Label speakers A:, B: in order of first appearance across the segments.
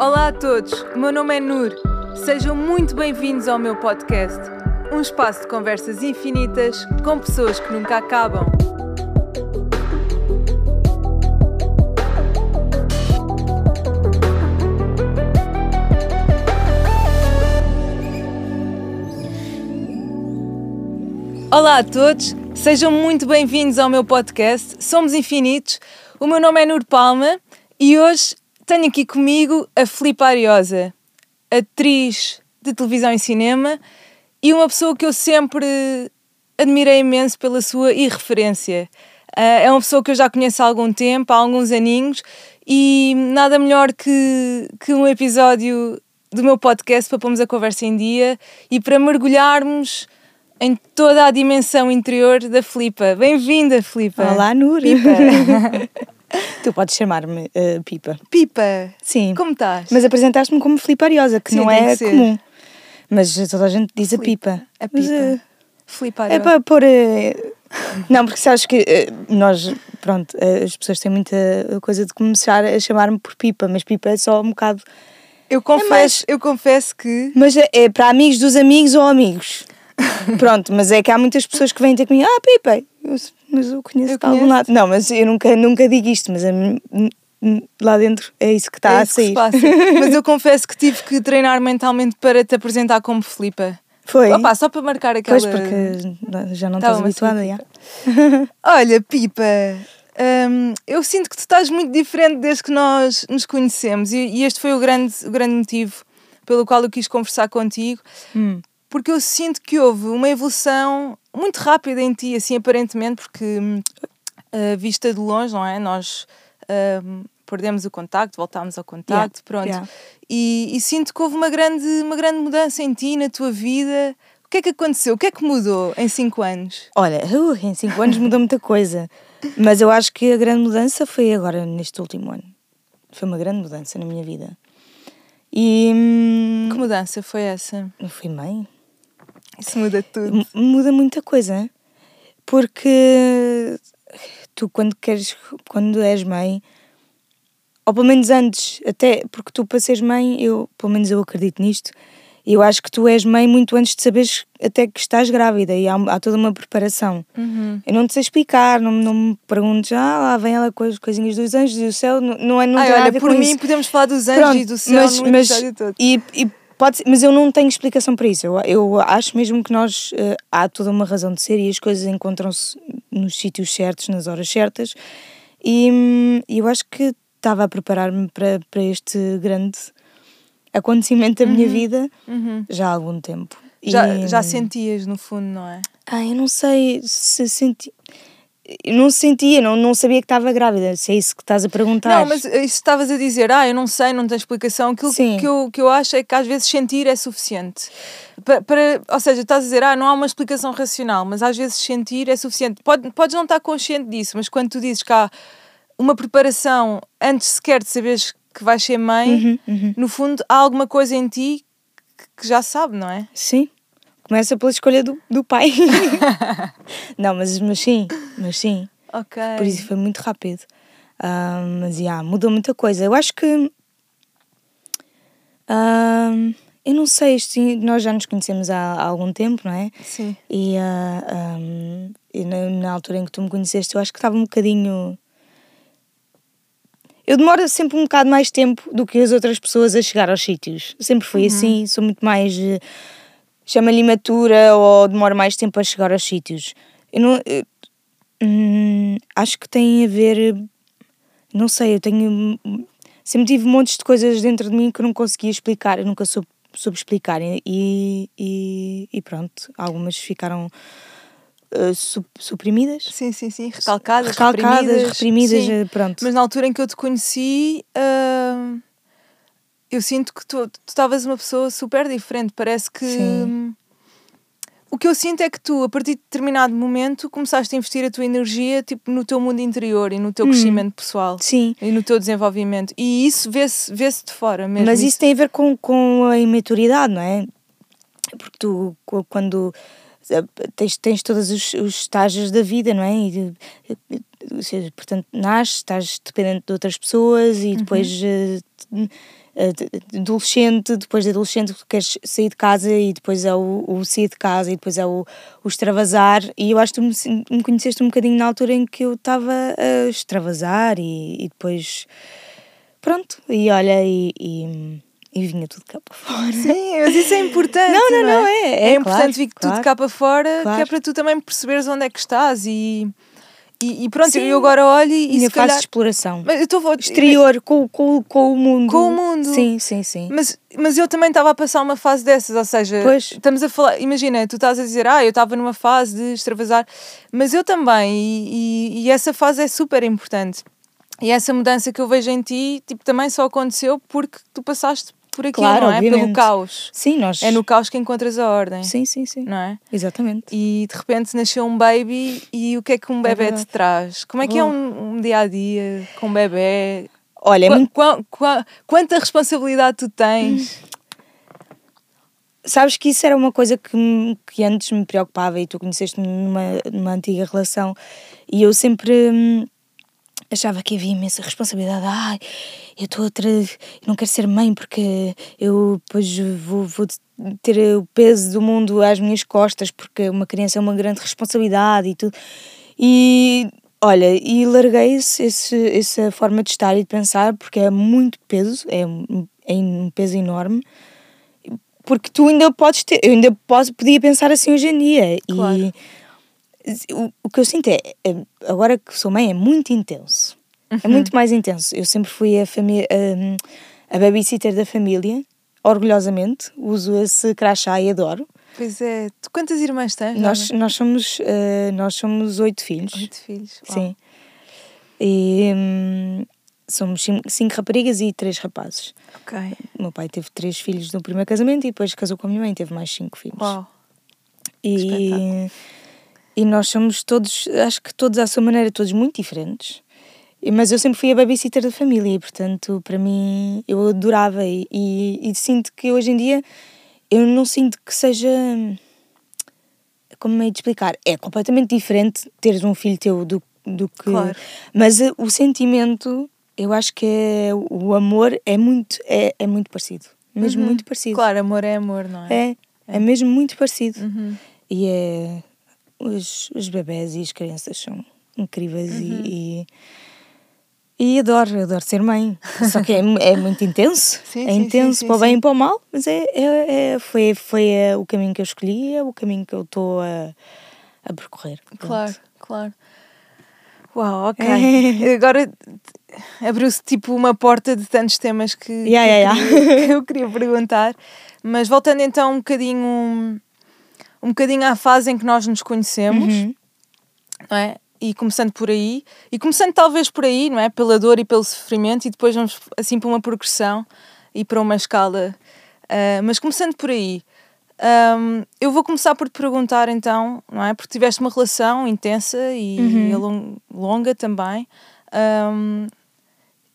A: Olá a todos, o meu nome é Nur. Sejam muito bem-vindos ao meu podcast, um espaço de conversas infinitas com pessoas que nunca acabam. Olá a todos, sejam muito bem-vindos ao meu podcast. Somos infinitos. O meu nome é Nur Palma e hoje tenho aqui comigo a Filipe Ariosa, atriz de televisão e cinema e uma pessoa que eu sempre admirei imenso pela sua irreferência. Uh, é uma pessoa que eu já conheço há algum tempo, há alguns aninhos, e nada melhor que, que um episódio do meu podcast para pormos a conversa em dia e para mergulharmos em toda a dimensão interior da Filipa. Bem-vinda, Filipa!
B: Olá, Nur!
A: Pipa!
B: tu podes chamar-me uh, Pipa.
A: Pipa!
B: Sim.
A: Como estás?
B: Mas apresentaste-me como Filipe Ariosa, que
A: Sim,
B: não é comum. Mas toda a gente diz a Pipa.
A: A
B: Mas,
A: Pipa.
B: eh,
A: Filipa
B: é para pôr. eh, Não, porque sabes que eh, nós, pronto, as pessoas têm muita coisa de começar a chamar-me por Pipa, mas Pipa é só um bocado.
A: Eu confesso,
B: mais-
A: eu confesso que
B: Mas é, é para amigos dos amigos ou amigos. Pronto, mas é que há muitas pessoas que vêm ter comigo, ah, Pipa, eu, mas eu conheço
A: Eu
B: de algum lado. Não, mas eu nunca, nunca digo isto, mas a lá dentro é isso que está
A: é
B: a sair.
A: Mas eu confesso que tive que treinar mentalmente para te apresentar como Filipa.
B: Foi?
A: Opa, só para marcar aquela.
B: Pois, porque já não
A: Estava
B: estás habituada. já.
A: Olha, Pipa, hum, eu sinto que tu estás muito diferente desde que nós nos conhecemos e, e este foi o grande, o grande motivo pelo qual eu quis conversar contigo,
B: Hum.
A: porque eu sinto que houve uma evolução muito rápida em ti, assim aparentemente, porque a vista de longe, não é? Nós hum, perdemos o contacto, voltámos ao contacto, pronto.
B: yeah.
A: E, e sinto que houve uma grande, uma grande mudança em ti, na tua vida. O que é que aconteceu? O que é que mudou em cinco anos?
B: Olha, uh, em 5 anos mudou muita coisa. Mas eu acho que a grande mudança foi agora, neste último ano. Foi uma grande mudança na minha vida. E. hum,
A: Que mudança foi essa?
B: Não fui mãe?
A: Isso muda tudo.
B: Muda muita coisa. Porque tu, quando queres. Quando és mãe. Ou pelo menos antes, até porque tu para seres mãe, eu, pelo menos eu acredito nisto, eu acho que tu és mãe muito antes de saberes até que estás grávida e há, há toda uma preparação.
A: Uhum.
B: Eu não te sei explicar, não, não me perguntes, ah, lá vem ela com as coisinhas dos anjos e do céu, não, não é não
A: Ai,
B: tem nada a
A: olha, por mim
B: isso.
A: podemos falar dos anjos
B: Pronto,
A: e do céu
B: mas,
A: no
B: mas,
A: todo.
B: e, e pode ser- mas eu não tenho explicação para isso. Eu, eu acho mesmo que nós eh, há toda uma razão de ser e as coisas encontram-se nos sítios certos, nas horas certas. E hum, eu acho que estava a preparar-me para, para este grande acontecimento da minha vida
A: Uhum.
B: já há algum tempo.
A: Já,
B: E,
A: já
B: hum,
A: sentias, no fundo, não é?
B: ah, eu não sei se senti. Eu não sentia, não, não sabia que estava grávida, se é isso que estás a perguntar.
A: Não, mas isso estavas a dizer, ah, eu não sei, não tenho explicação. Aquilo
B: Sim.
A: que eu, que eu acho é que às vezes sentir é suficiente. Pa- Para, ou seja, estás a dizer, ah, não há uma explicação racional, mas às vezes sentir é suficiente. Pode, podes não estar consciente disso, mas quando tu dizes que há uma preparação antes sequer de saberes que vais ser mãe,
B: Uhum, uhum.
A: no fundo há alguma coisa em ti que, que já sabe, não é?
B: Sim. Começa pela escolha do, do pai. não, mas, mas sim, mas sim.
A: Ok.
B: Por isso foi muito rápido. Ah, mas já, mudou muita coisa. Eu acho que. ah, eu não sei, isto, nós já nos conhecemos há, há algum tempo, não é?
A: Sim.
B: E, ah, ah, e na, na altura em que tu me conheceste, eu acho que estava um bocadinho. Eu demoro sempre um bocado mais tempo do que as outras pessoas a chegar aos sítios. Sempre fui assim, sou muito mais. eh, chama-lhe imatura ou demoro mais tempo a chegar aos sítios. Eu não. eu- hum, acho que tem a ver. Não sei, eu tenho. Sempre tive montes de coisas dentro de mim que eu não conseguia explicar, eu nunca soube, soube explicar. E, e, e pronto, algumas ficaram su- suprimidas.
A: Sim, sim, sim. Recalcadas,
B: Recalcadas,
A: reprimidas.
B: reprimidas,
A: sim.
B: eh, pronto.
A: Mas na altura em que eu te conheci, hum, eu sinto que tu estavas uma pessoa super diferente. Parece que.
B: Sim.
A: hum, O que eu sinto é que tu, a partir de determinado momento, começaste a investir a tua energia tipo, no teu mundo interior e no teu crescimento pessoal
B: Sim,
A: e no teu desenvolvimento. E isso vê-se vê de fora mesmo.
B: mas isso tem a ver com, com a imaturidade, não é? Porque tu, quando tens, tens todos os, os estágios da vida, não é? E, ou seja, portanto, nasces, estás dependente de outras pessoas e depois eh, te- eh, de- de adolescente, depois de adolescente queres sair de casa e depois é o, o sair de casa e depois é o, o extravasar e eu acho que tu me, me conheceste um bocadinho na altura em que eu estava a extravasar e, e depois pronto, e olha e, e, e vinha tudo cá para fora.
A: Sim, mas isso é importante.
B: Não, não,
A: é?
B: não, é- é
A: importante
B: claro,
A: vir tudo
B: claro.
A: cá para fora, que é
B: Claro.
A: para tu também perceberes onde é que estás e, e, e pronto,
B: Sim.
A: eu agora olho e, e se calhar...
B: fase de exploração.
A: Mas eu estou
B: Exterior, com, com, com o mundo.
A: Com o mundo.
B: Sim, sim, sim.
A: Mas, mas eu também estava a passar uma fase dessas, ou seja,
B: Pois.
A: estamos a falar, imagina, tu estás a dizer, ah, eu estava numa fase de extravasar, mas eu também, e, e, e essa fase é super importante. E essa mudança que eu vejo em ti, tipo, também só aconteceu porque tu passaste por aquilo,
B: Claro,
A: não é? Pelo
B: obviamente.
A: caos.
B: Sim, nós.
A: É no caos que encontras a ordem,
B: Sim, sim, sim.
A: não é?
B: Exatamente.
A: E de repente nasceu um baby e o que é que um bebê te
B: verdade.
A: traz? Como é que é
B: Oh.
A: um, um dia a dia com um bebê?
B: Olha, é muito-
A: qua- qua- quanta responsabilidade tu tens?
B: sabes que isso era uma coisa que, que antes me preocupava e tu conheceste-me numa, numa antiga relação e eu sempre hum, achava que havia imensa responsabilidade. Ai, eu estou outra. Não quero ser mãe porque eu depois vou, vou ter o peso do mundo às minhas costas porque uma criança é uma grande responsabilidade e tudo. E olha, e larguei esse, esse- essa forma de estar e de pensar porque é muito peso, é é um peso enorme porque tu ainda podes ter, eu ainda posso, podia pensar assim hoje em dia.
A: Claro.
B: E o, o que eu sinto é, é, agora que sou mãe, é muito intenso. É muito mais intenso. Eu sempre fui a, a, a babysitter da família, orgulhosamente, uso esse crachá e adoro.
A: Pois é, tu quantas irmãs tens?
B: Nós, nós, somos, eh, nós somos oito filhos.
A: Oito filhos. Uau.
B: Sim. E hum, somos cinco, raparigas e três rapazes.
A: Ok.
B: O meu pai teve três filhos no primeiro casamento e depois casou com a minha mãe e teve mais cinco filhos.
A: Uau.
B: E,
A: espetáculo.
B: E nós somos todos, acho que todos à sua maneira, todos muito diferentes. Mas eu sempre fui a babysitter da família e, portanto, para mim, eu adorava. E, e, e sinto que hoje em dia, eu não sinto que seja. Como meio de explicar? É completamente diferente teres um filho teu do, do que.
A: Claro.
B: Mas eh, o sentimento, eu acho que é, o amor é muito, é, é muito parecido. Mesmo muito parecido.
A: Claro, amor é amor, não é?
B: É, é mesmo muito parecido.
A: Uhum.
B: E é. Os, os bebés e as crianças são incríveis
A: Uhum.
B: e, e. e adoro, adoro ser mãe. Só que é, é muito intenso.
A: Sim,
B: é
A: sim,
B: intenso
A: sim,
B: para o bem e para o mal, mas é, é, é- foi, foi eh, o caminho que eu escolhi, é o caminho que eu estou a, a percorrer. Pronto.
A: Claro, claro. Uau, ok.
B: É.
A: Agora abriu-se tipo uma porta de tantos temas que,
B: Yeah,
A: que,
B: yeah,
A: que eu queria perguntar. Mas voltando então um bocadinho, um bocadinho à fase em que nós nos conhecemos,
B: Uhum.
A: não é? E começando por aí, e começando talvez por aí, não é? Pela dor e pelo sofrimento, e depois vamos assim para uma progressão e para uma escala. Ah, mas começando por aí, ahm, eu vou começar por te perguntar então, não é? Porque tiveste uma relação intensa e,
B: Uhum.
A: e lon- longa também. ahm,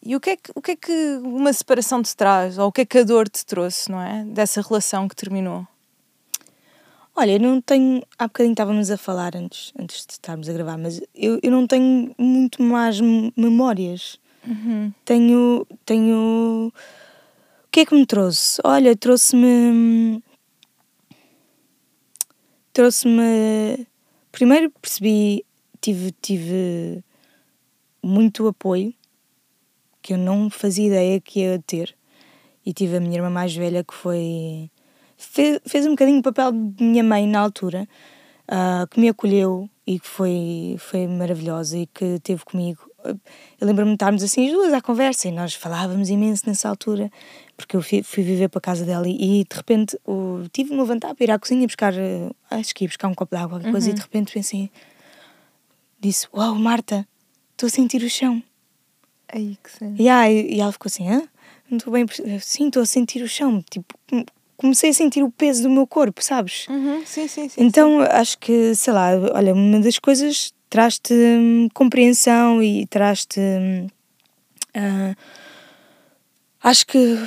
A: e o que, é que, o que é que uma separação te traz? Ou o que é que a dor te trouxe, não é? Dessa relação que terminou?
B: Olha, eu não tenho. Há bocadinho estávamos a falar antes, antes de estarmos a gravar, mas eu, eu não tenho muito mais memórias. Tenho. Tenho. O que é que me trouxe? Olha, trouxe-me. Trouxe-me. Primeiro percebi. Tive, tive muito apoio que eu não fazia ideia que ia ter. E tive a minha irmã mais velha que foi. Fez, fez um bocadinho o papel de minha mãe na altura, ah, que me acolheu e que foi, foi maravilhosa e que esteve comigo. Eu lembro-me de estarmos assim as duas à conversa e nós falávamos imenso nessa altura, porque eu fui, fui viver para a casa dela e, e, de repente tive-me a levantar para ir à cozinha buscar, eh, acho que ia buscar um copo de água, qualquer coisa, e de repente pensei, disse: Uau, Marta, estou a sentir o chão.
A: Aí que sim.
B: E, ah, e ela ficou assim, hã? Não estou bem. Sim, estou a sentir o chão. Tipo, comecei a sentir o peso do meu corpo, sabes?
A: Uhum, sim, sim, sim.
B: Então acho que, sei lá, olha, uma das coisas traz-te hum, compreensão e traz-te. hum, ah, acho que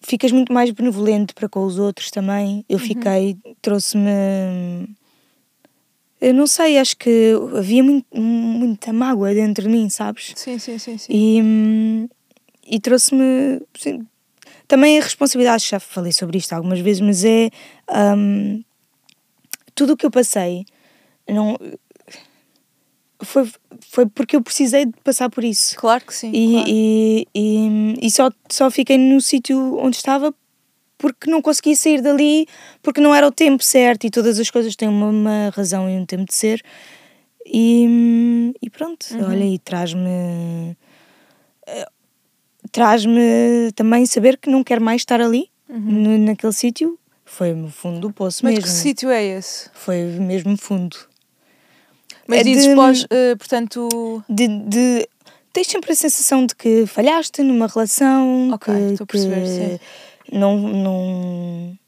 B: ficas muito mais benevolente para com os outros também. Eu fiquei, trouxe-me. hum, Eu não sei, acho que havia muito, muita mágoa dentro de mim, sabes?
A: Sim, sim, sim, sim.
B: E, hum, e trouxe-me. Também a responsabilidade, já falei sobre isto algumas vezes, mas é um, tudo o que eu passei não foi, foi porque eu precisei de passar por isso.
A: Claro que sim.
B: E,
A: claro.
B: e, e, e só, só fiquei no sítio onde estava porque não conseguia sair dali, porque não era o tempo certo e todas as coisas têm uma, uma razão e um tempo de ser. E, e pronto,
A: Uhum.
B: olha, e traz-me. Traz-me também saber que não quero mais estar ali, no- naquele sítio. Foi no fundo do poço
A: Uhum. Mas
B: mesmo.
A: que sítio é esse?
B: Foi mesmo fundo.
A: Mas
B: É
A: dizes
B: de-
A: pós, eh, portanto.
B: de, de tens sempre a sensação de que falhaste numa relação,
A: Ok,
B: que,
A: estou a perceber, sim.
B: que não, não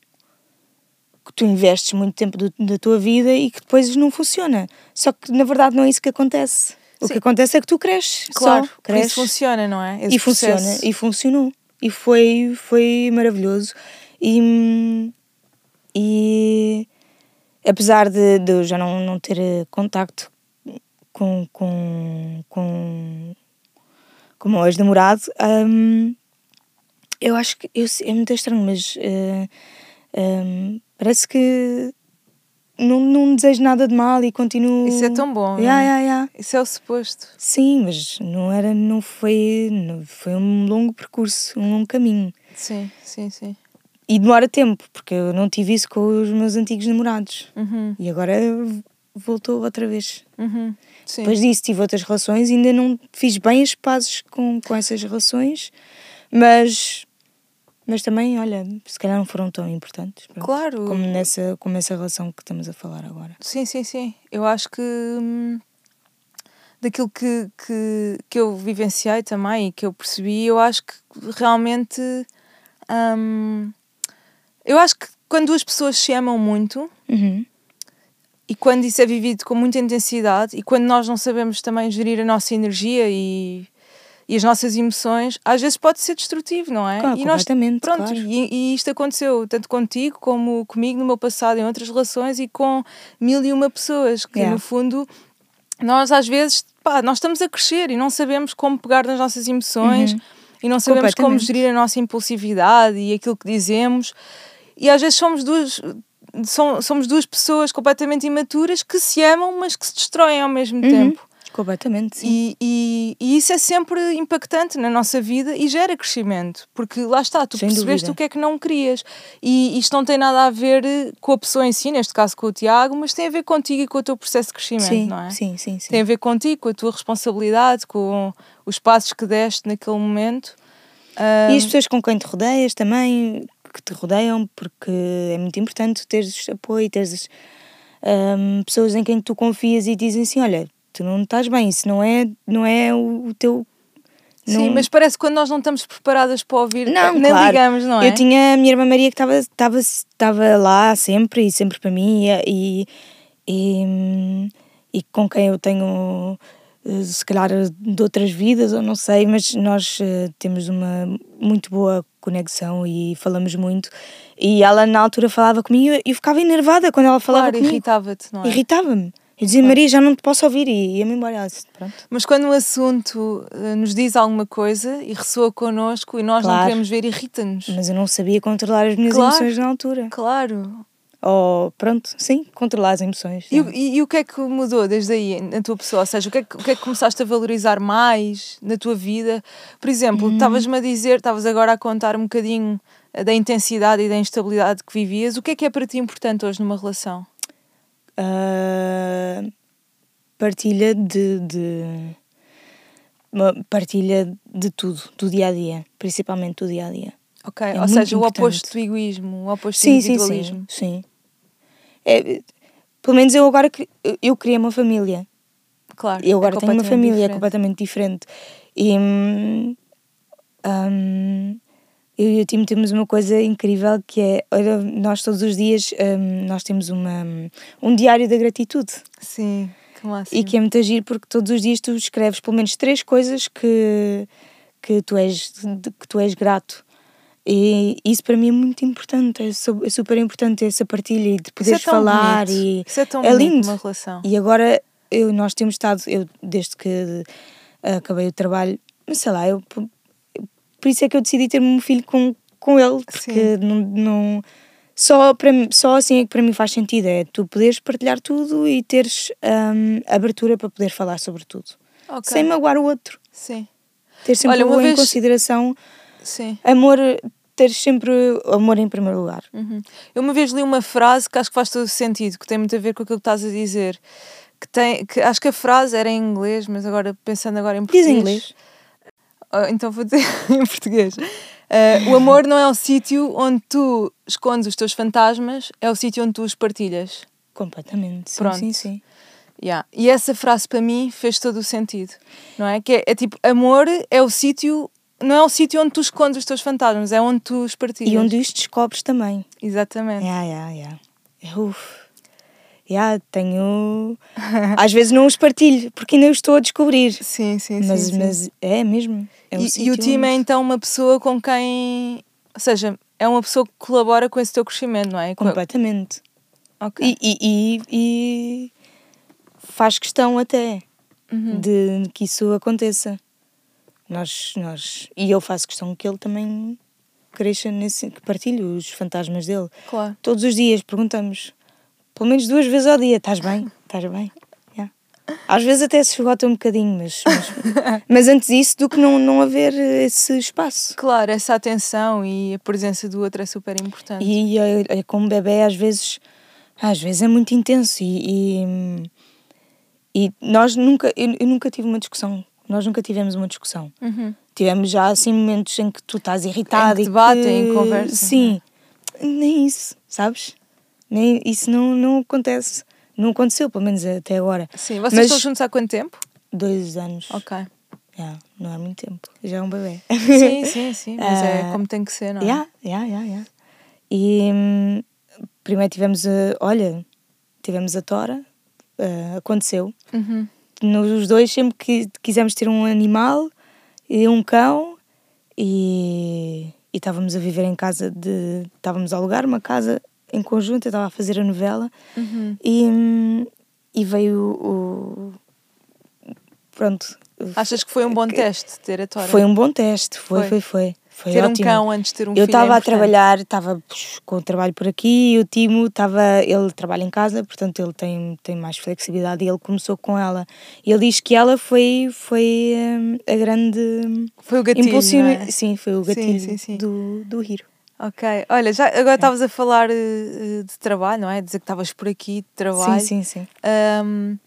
B: que tu investes muito tempo do- da tua vida e que depois não funciona. Só que na verdade não é isso que acontece. O
A: Sim.
B: que acontece é que tu cresces,
A: Claro,
B: só, cresces
A: isso funciona, não é? Esse
B: e funciona
A: processo.
B: e funcionou e foi foi maravilhoso e e apesar de, de eu já não, não ter eh, contacto com com com, com o meu ex-namorado hum, eu acho que eu, é muito estranho mas eh, hum, parece que não, não desejo nada de mal e continuo
A: Isso é tão bom. não é?
B: Yeah, yeah, yeah.
A: Isso é o suposto.
B: Sim, mas não era, não foi, não, foi um longo percurso, um longo caminho.
A: Sim, sim, sim.
B: E demora tempo, porque eu não tive isso com os meus antigos namorados.
A: Uhum,
B: E agora voltou outra vez.
A: uhum.
B: Depois disso tive outras relações e ainda não fiz bem as pazes com, com essas relações, mas, mas também, olha, se calhar não foram tão importantes. pronto.
A: Claro.
B: Como nessa, como essa relação que estamos a falar agora.
A: Sim, sim, sim. Eu acho que hum, daquilo que, que, que eu vivenciei também e que eu percebi, eu acho que realmente. hum, eu acho que quando duas pessoas se amam muito
B: Uhum.
A: e quando isso é vivido com muita intensidade e quando nós não sabemos também gerir a nossa energia e, e as nossas emoções, às vezes pode ser destrutivo, não é?
B: Claro,
A: e nós, pronto,
B: claro.
A: e, e isto aconteceu tanto contigo como comigo no meu passado, em outras relações e com mil e uma pessoas que
B: Yeah.
A: no fundo nós às vezes pá, nós estamos a crescer e não sabemos como pegar nas nossas emoções
B: Uhum.
A: e não sabemos como gerir a nossa impulsividade e aquilo que dizemos e às vezes somos duas som- somos duas pessoas completamente imaturas que se amam mas que se destroem ao mesmo
B: Uhum.
A: tempo
B: Completamente, sim.
A: e, e, e isso é sempre impactante na nossa vida e gera crescimento, porque lá está, tu
B: Sem
A: percebeste
B: dúvida.
A: o que é que não querias. E isto não tem nada a ver eh, com a pessoa em si, neste caso com o Tiago, mas tem a ver contigo e com o teu processo de crescimento,
B: sim,
A: não é?
B: sim, sim, sim.
A: Tem a ver contigo, com a tua responsabilidade, com os passos que deste naquele momento.
B: E as pessoas com quem te rodeias também, que te rodeiam, porque é muito importante teres apoio, teres hum, pessoas em quem tu confias e dizem assim: olha, tu não estás bem, isso não é, não é o, o teu.
A: Sim,
B: não-
A: mas parece que quando nós não estamos preparadas para ouvir,
B: Não,
A: nem
B: claro.
A: ligamos, não é?
B: Eu tinha a minha irmã Maria que estava estava estava lá sempre e sempre para mim e, e, e com quem eu tenho eh, se calhar de outras vidas ou não sei, mas nós eh, temos uma muito boa conexão e falamos muito e ela na altura falava comigo e eu ficava enervada quando ela falava
A: Claro,
B: comigo.
A: irritava-te, não é?
B: Irritava-me. Eu dizia, Maria, já não te posso ouvir e ia-me embora. Pronto.
A: Mas quando o assunto eh, nos diz alguma coisa e ressoa connosco e nós não
B: Claro.
A: queremos ver, irrita-nos.
B: Mas eu não sabia controlar as minhas
A: Claro.
B: emoções na altura.
A: Claro.
B: Ou, pronto, sim, controlar as emoções.
A: E, o- e- e o que é que mudou desde aí na tua pessoa? Ou seja, o que, é que, o que é que começaste a valorizar mais na tua vida? Por exemplo,
B: Uhum.
A: estavas-me a dizer, estavas agora a contar um bocadinho eh, da intensidade e da instabilidade que vivias. O que é que é para ti importante hoje numa relação?
B: Ah, partilha de, de uma partilha de tudo, do dia a dia, principalmente do dia a dia.
A: Ok,
B: É
A: ou seja, o
B: importante.
A: oposto do egoísmo, o oposto do
B: Sim, sim,
A: individualismo.
B: sim, sim. É, pelo menos eu agora eu criei uma família.
A: Claro.
B: Eu agora
A: é
B: tenho uma família
A: diferente.
B: completamente diferente. E hum, hum, eu e o time temos uma coisa incrível que é nós todos os dias hum, nós temos uma, um diário da gratitude.
A: Sim, que máximo.
B: E que é muito agir porque todos os dias tu escreves pelo menos três coisas que, que, tu, és, que tu és grato. E isso para mim é muito importante, é, é super importante essa partilha e de
A: Isso é
B: poderes
A: tão
B: falar.
A: bonito.
B: E
A: Isso é tão
B: é lindo.
A: numa relação.
B: E agora eu, nós temos estado, eu desde que acabei o trabalho, sei lá, eu, por isso é que eu decidi ter um filho com, com ele, porque não, não só, para, só assim é que para mim faz sentido, é tu poderes partilhar tudo e teres hum, abertura para poder falar sobre tudo.
A: Ok.
B: Sem magoar o outro.
A: Sim,
B: Ter sempre
A: Olha, uma
B: em
A: vez-
B: consideração,
A: sim.
B: amor, ter sempre amor em primeiro lugar.
A: Uhum. Eu uma vez li uma frase que acho que faz todo o sentido, que tem muito a ver com aquilo que estás a dizer. Que tem, que acho que a frase era em inglês, mas agora pensando agora em
B: Diz
A: português.
B: em inglês.
A: Ah, então vou dizer em português. Ah, o amor não é o sítio onde tu escondes os teus fantasmas, é o sítio onde tu os partilhas.
B: Completamente. Sim,
A: Pronto.
B: sim, sim.
A: Yeah. E essa frase para mim fez todo o sentido, não é? Que é, é tipo, amor é o sítio, não é o sítio onde tu escondes os teus fantasmas, é onde tu os partilhas.
B: E onde os descobres também.
A: Exatamente.
B: Yeah, yeah, yeah. Uf. Yeah, tenho. Às vezes não os partilho, porque ainda os estou a descobrir.
A: Sim, sim,
B: Mas,
A: sim. sim.
B: mas é mesmo. É um
A: e, e o time é
B: onde-
A: então uma pessoa com quem. Ou seja, é uma pessoa que colabora com esse teu crescimento, não é? Com-
B: Completamente.
A: Ok.
B: E, e, e, e faz questão até
A: Uhum.
B: de que isso aconteça. Nós, nós, e eu faço questão que ele também cresça nesse. que partilhe os fantasmas dele.
A: Claro.
B: Todos os dias perguntamos, pelo menos duas vezes ao dia: estás bem? Estás bem? Às vezes até se esgota um bocadinho, mas, mas, mas antes disso do que não, não haver esse espaço.
A: Claro, essa atenção e a presença do outro é super importante.
B: E é, é como bebê, às vezes, às vezes é muito intenso. E, e, e nós nunca, eu, eu nunca tive uma discussão. Nós nunca tivemos uma discussão.
A: Uhum.
B: Tivemos já assim momentos em que tu estás irritado
A: Em que
B: e
A: debatem,
B: que...
A: conversam,
B: Sim, nem isso, sabes? Nem, isso não, não acontece. Não aconteceu, pelo menos até agora.
A: Sim, vocês
B: Mas-
A: estão juntos há quanto tempo?
B: Dois anos.
A: Ok.
B: Yeah, não é muito tempo. Já é um bebê.
A: Sim, sim, sim. Mas é
B: Ah,
A: como tem que ser, não é?
B: Yeah, yeah, yeah, yeah. E hum, primeiro tivemos a. Olha, tivemos a Tora, ah, aconteceu.
A: Uhum.
B: Nós os dois sempre que quisemos ter um animal e um cão e, e estávamos a viver em casa de. Estávamos a alugar uma casa em conjunto, eu estava a fazer a novela
A: Uhum.
B: e, hum, e veio o. Pronto.
A: Achas que foi um bom teste ter a Tora?
B: Foi um bom teste, foi,
A: Foi.
B: foi, foi. Foi
A: ter
B: ótimo.
A: um cão antes de ter um
B: eu
A: filho. é
B: estava a
A: importante.
B: trabalhar, estava com o trabalho por aqui e o Timo estava, ele trabalha em casa, portanto ele tem, tem mais flexibilidade e ele começou com ela. E ele diz que ela foi, foi hum, a grande
A: Foi o gatilho,
B: impulsiona-
A: é?
B: Sim, foi o
A: Sim,
B: gatilho
A: sim, sim.
B: Do, do Hiro.
A: Ok. Olha, já agora estavas a falar eh, de trabalho, não é? Dizer que estavas por aqui de trabalho.
B: Sim, sim, sim.
A: Ahm,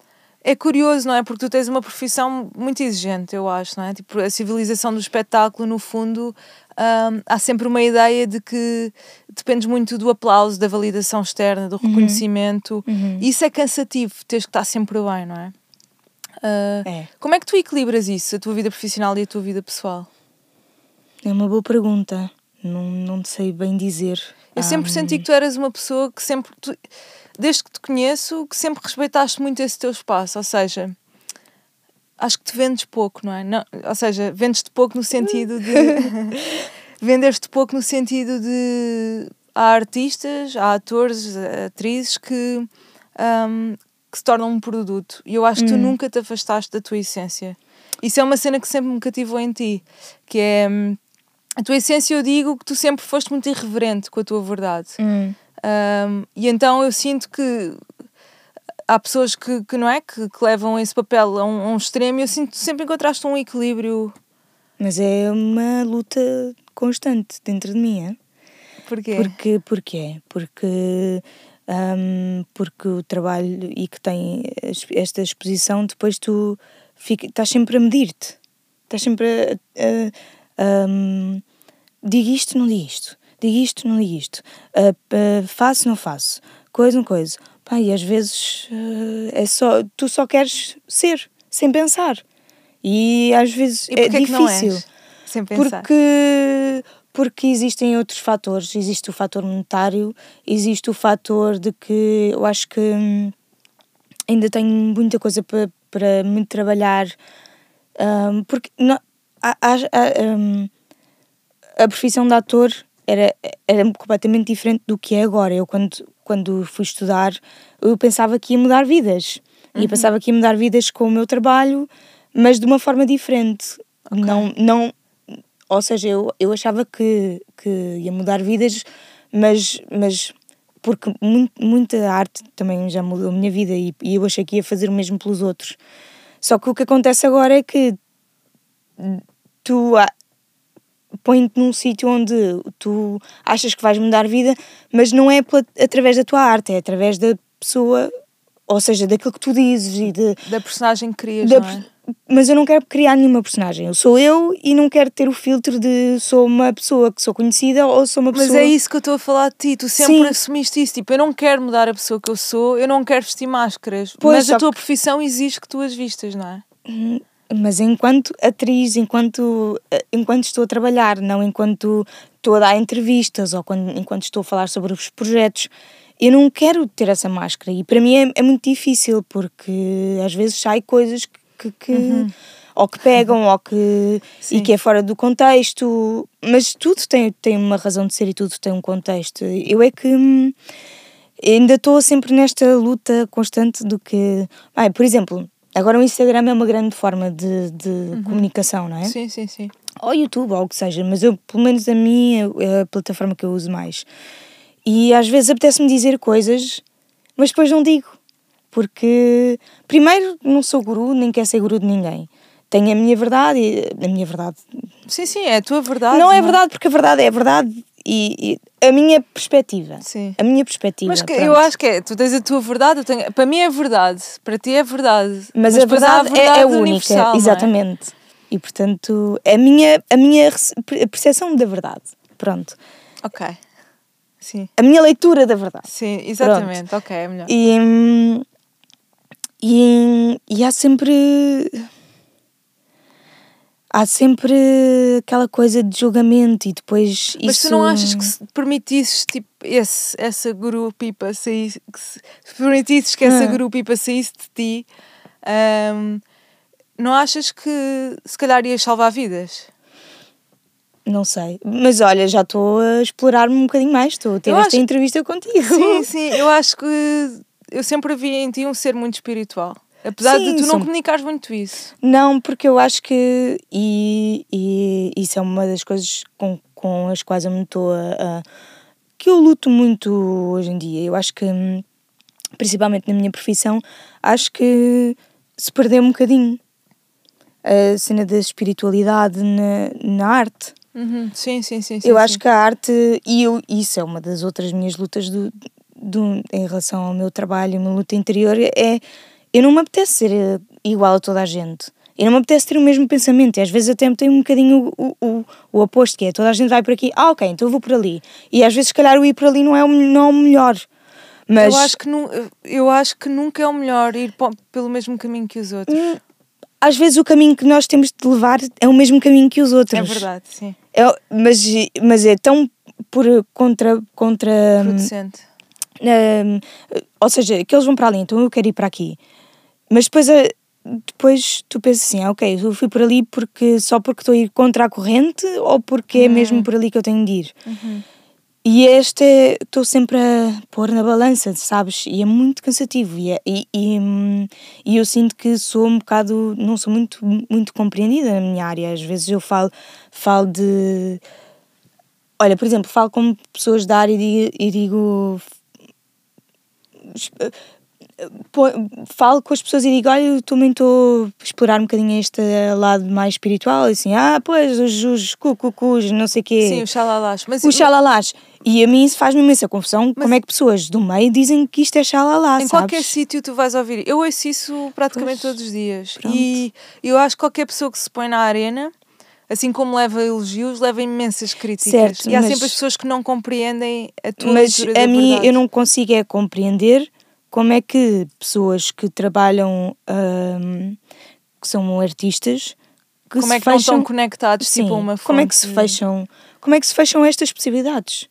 A: é curioso, não é? Porque tu tens uma profissão muito exigente, eu acho, não é? Tipo, a civilização do espetáculo, no fundo, ahm, há sempre uma ideia de que dependes muito do aplauso, da validação externa, do reconhecimento.
B: Uhum.
A: Isso é cansativo, tens que estar sempre bem, não é? Ah,
B: É.
A: Como é que tu equilibras isso, a tua vida profissional e a tua vida pessoal?
B: É uma boa pergunta. Não, não sei bem dizer.
A: Eu sempre
B: Hum,
A: senti que tu eras uma pessoa que sempre, tu- desde que te conheço, que sempre respeitaste muito esse teu espaço. Ou seja, acho que te vendes pouco, não é? Não, ou seja, vendes-te pouco no sentido de. Vendes-te pouco no sentido de. Há artistas, há atores, atrizes que, hum, que se tornam um produto. E eu acho que tu nunca te afastaste da tua essência. Isso é uma cena que sempre me cativou em ti, que é. A tua essência, eu digo que tu sempre foste muito irreverente com a tua verdade.
B: hum,
A: Um, e então eu sinto que há pessoas que, que não é que, que levam esse papel a um, a um extremo e eu sinto que sempre encontraste um equilíbrio.
B: Mas é uma luta constante dentro de mim, é?
A: Porquê?
B: Porque, porquê? Porque, hum, porque o trabalho e que tem es- esta exposição, depois tu fica, estás sempre a medir-te. Estás sempre a. a, hum, digo isto, não digo isto. Digo isto, não digo isto. Ah, ah, faço, não faço. Coisa, não coisa. Pá, e às vezes ah, é só, tu só queres ser, sem pensar. E às vezes
A: E
B: é difícil.
A: és? Sem pensar.
B: Porque, porque existem outros fatores. Existe o fator monetário, existe o fator de que eu acho que hum, ainda tenho muita coisa para, para me trabalhar. hum, porque não, há- há, hum, a profissão de ator era, era completamente diferente do que é agora. Eu, quando, quando fui estudar, eu pensava que ia mudar vidas. E eu pensava que ia mudar vidas com o meu trabalho, mas de uma forma diferente. Não, não, ou seja, eu, eu achava que, que ia mudar vidas, mas, mas porque muito, muita arte também já mudou a minha vida e, e eu achei que ia fazer o mesmo pelos outros. Só que o que acontece agora é que tu põe-te num sítio onde tu achas que vais mudar a vida, mas não é pela, através da tua arte, é através da pessoa, ou seja, daquilo que tu dizes e de,
A: Da personagem que crias,
B: da
A: não é?
B: mas eu não quero criar nenhuma personagem. Eu sou eu e não quero ter o filtro de sou uma pessoa que sou conhecida ou sou uma
A: Mas
B: pessoa.
A: é isso que eu estou a falar de ti. Tu sempre
B: Sim.
A: assumiste isso. Tipo, eu não quero mudar a pessoa que eu sou, eu não quero vestir máscaras.
B: Pois,
A: mas a tua
B: que-
A: profissão exige que tu as vistas, não é?
B: Mas enquanto atriz, enquanto, eh, enquanto estou a trabalhar, não enquanto estou a dar entrevistas ou quando, enquanto estou a falar sobre os projetos, eu não quero ter essa máscara. E para mim é, é muito difícil porque às vezes sai coisas que. que- Ou que pegam, ou que.
A: Sim.
B: e que é fora do contexto. Mas tudo tem, tem uma razão de ser e tudo tem um contexto. Eu é que. hum, ainda estou sempre nesta luta constante do que. Ai, por exemplo, agora o Instagram é uma grande forma de, de comunicação, não é?
A: Sim, sim, sim.
B: Ou YouTube, ou o que seja, mas eu, pelo menos a mim, é a plataforma que eu uso mais. E às vezes apetece-me dizer coisas, mas depois não digo. Porque, primeiro, não sou guru, nem quero ser guru de ninguém. Tenho a minha verdade, e a minha verdade.
A: Sim, sim, é a tua verdade.
B: não é verdade, porque a verdade é a verdade e, e a minha perspectiva.
A: Sim.
B: A minha perspectiva.
A: Mas
B: pronto.
A: eu acho que é, tu tens a tua verdade, eu tenho, para mim é verdade, para ti é verdade.
B: Mas, a
A: depois há
B: verdade, é, é única,
A: é?
B: exatamente. E portanto, a minha, a minha percepção da verdade. Pronto.
A: Ok. Sim,
B: A minha leitura da verdade.
A: sim, exatamente. Ok, é melhor.
B: E, e, e há sempre. Há sempre aquela coisa de julgamento e depois
A: Mas
B: isso.
A: tu não achas que se permitisses tipo, esse, essa guru pipa saísse, que se se permitisses que essa
B: Ah.
A: guru pipa saísse de ti, ahm, não achas que se calhar ias salvar vidas?
B: Não sei. Mas olha, já estou a explorar-me um bocadinho mais. Estou a ter
A: Eu
B: esta
A: acho-
B: entrevista contigo.
A: Sim, sim, eu acho que eu sempre vi em ti um ser muito espiritual. Apesar
B: Sim,
A: de tu não
B: sou-
A: comunicares muito isso.
B: Não, porque eu acho que. E, e isso é uma das coisas com, com as quais eu me estou a, a- que eu luto muito hoje em dia. Eu acho que, hum, principalmente na minha profissão, acho que se perdeu um bocadinho a cena da espiritualidade na, na arte.
A: Uhum, Sim, sim, sim. sim
B: eu
A: sim.
B: acho que a arte, e eu, isso é uma das outras minhas lutas do, do, em relação ao meu trabalho, a minha luta interior, é eu não me apetece ser eh, igual a toda a gente. Eu não me apetece ter o mesmo pensamento. E às vezes até me tem um bocadinho o, o, o, oposto, que é toda a gente vai por aqui, ah, ok, então eu vou por ali. E às vezes, se calhar, o ir por ali não é o, não é o melhor. Mas
A: Eu, acho que nu- eu acho que nunca é o melhor ir pelo mesmo caminho que os outros.
B: às vezes o caminho que nós temos de levar é o mesmo caminho que os outros.
A: É verdade, sim.
B: É- mas, mas é tão por contra. contra
A: Producente.
B: Hum, ou seja, que eles vão para ali, então eu quero ir para aqui. Mas depois, eh, depois tu pensas assim, ah, ok, eu fui por ali porque, só porque estou a ir contra a corrente ou porque é mesmo por ali que eu tenho de ir. E este é- estou sempre a pôr na balança, sabes? E é muito cansativo. E, é- e, e, hum, e eu sinto que sou um bocado, não sou muito, muito compreendida na minha área. Às vezes eu falo, falo de. Olha, por exemplo, falo com pessoas da área e digo, e falo com as pessoas e digo, olha, eu também estou a explorar um bocadinho este lado mais espiritual, e assim, ah, pois, os, os cucucus, não sei o quê.
A: Sim, os xalalás. Mas
B: Os xalalás. E a mim isso faz-me imensa confusão. Como é que pessoas do meio dizem que isto é xalalá,
A: em
B: sabes?
A: qualquer sítio tu vais ouvir. Eu ouço isso praticamente
B: Pois,
A: todos os dias.
B: pronto.
A: E eu acho que qualquer pessoa que se põe na arena, assim como leva elogios, leva imensas críticas.
B: Certo,
A: e há
B: mas-
A: sempre as pessoas que não compreendem a tua
B: Mas a mim
A: verdade.
B: eu não consigo é compreender como é que pessoas que trabalham, hum, que são artistas, que
A: Como é que não
B: fecham,
A: estão conectados
B: Sim,
A: tipo, a uma fonte?
B: como é que se fecham, como é que se fecham estas possibilidades?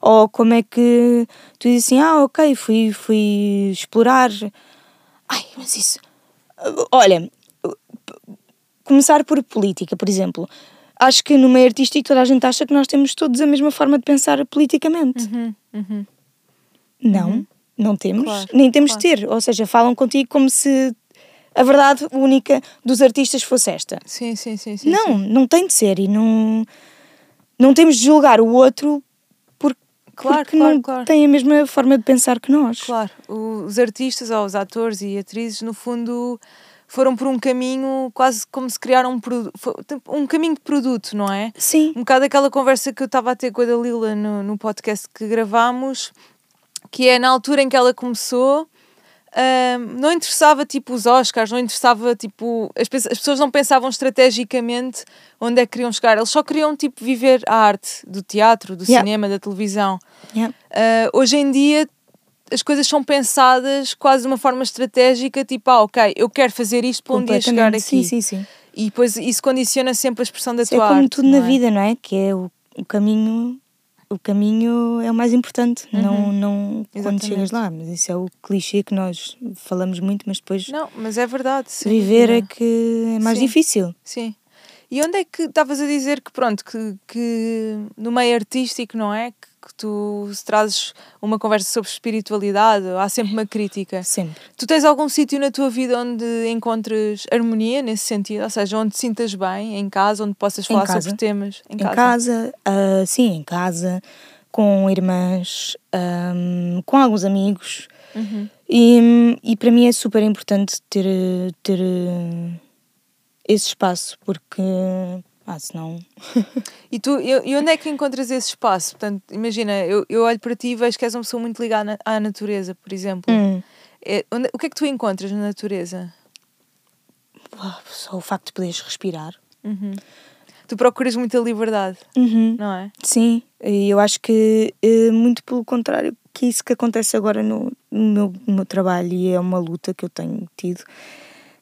B: Ou como é que tu dizes assim, ah, ok, fui, fui explorar. Ai, mas isso. Olha, começar por política, por exemplo. Acho que no meio artístico toda a gente acha que nós temos todos a mesma forma de pensar politicamente.
A: Uhum, uhum.
B: Não, não temos,
A: Claro,
B: nem temos
A: claro.
B: de ter. Ou seja, falam contigo como se a verdade única dos artistas fosse esta.
A: Sim, sim, sim. sim
B: não,
A: sim.
B: não tem de ser e não, não temos de julgar o outro por,
A: Claro,
B: porque
A: claro,
B: não
A: claro.
B: tem a mesma forma de pensar que nós.
A: Claro, os artistas ou os atores e atrizes, no fundo, foram por um caminho quase como se criaram um, fo- um caminho de produto, não é?
B: Sim,
A: Um bocado aquela conversa que eu estava a ter com a Dalila no, no podcast que gravámos, que é na altura em que ela começou, ahm, não interessava tipo os Oscars, não interessava tipo. As, as pessoas não pensavam estrategicamente onde é que queriam chegar, eles só queriam tipo viver a arte do teatro, do
B: Yeah.
A: cinema, da televisão.
B: yeah.
A: Uh, hoje em dia as coisas são pensadas quase de uma forma estratégica, tipo, ah, ok, eu quero fazer isto para um dia chegar aqui.
B: Sim, sim, sim.
A: E depois isso condiciona sempre a expressão da
B: Isso é
A: tua
B: como
A: arte.
B: tudo na
A: é?
B: vida, não é? Que é o, o caminho. O caminho é o mais importante, não, não quando
A: Uhum.
B: Chegas lá. Mas isso é o clichê que nós falamos muito, mas depois
A: Não, mas é verdade. sem
B: viver é que é mais
A: Sim.
B: difícil.
A: Sim. E onde é que estavas a dizer que, pronto, que, que no meio artístico, não é? Que, que tu se trazes uma conversa sobre espiritualidade, há sempre uma crítica.
B: Sempre.
A: Tu tens algum sítio na tua vida onde encontres harmonia nesse sentido? Ou seja, onde te sintas bem, em casa, onde possas
B: Em
A: falar
B: casa.
A: sobre temas?
B: Em casa, ah, sim, em casa, com irmãs, ahm, com alguns amigos.
A: Uhum.
B: E, e para mim é super importante ter, ter eh, esse espaço, porque ah, senão.
A: E, tu, e e onde é que encontras esse espaço? Portanto, imagina, eu, eu olho para ti e vejo que és uma pessoa muito ligada à natureza, por exemplo.
B: Hum,
A: É, onde- o que é que tu encontras na natureza?
B: só o facto de poderes respirar.
A: Uhum. Tu procuras muita liberdade,
B: Uhum.
A: não é?
B: Sim, e eu acho que eh, muito pelo contrário, que isso que acontece agora no, no, meu, no meu trabalho e é uma luta que eu tenho tido,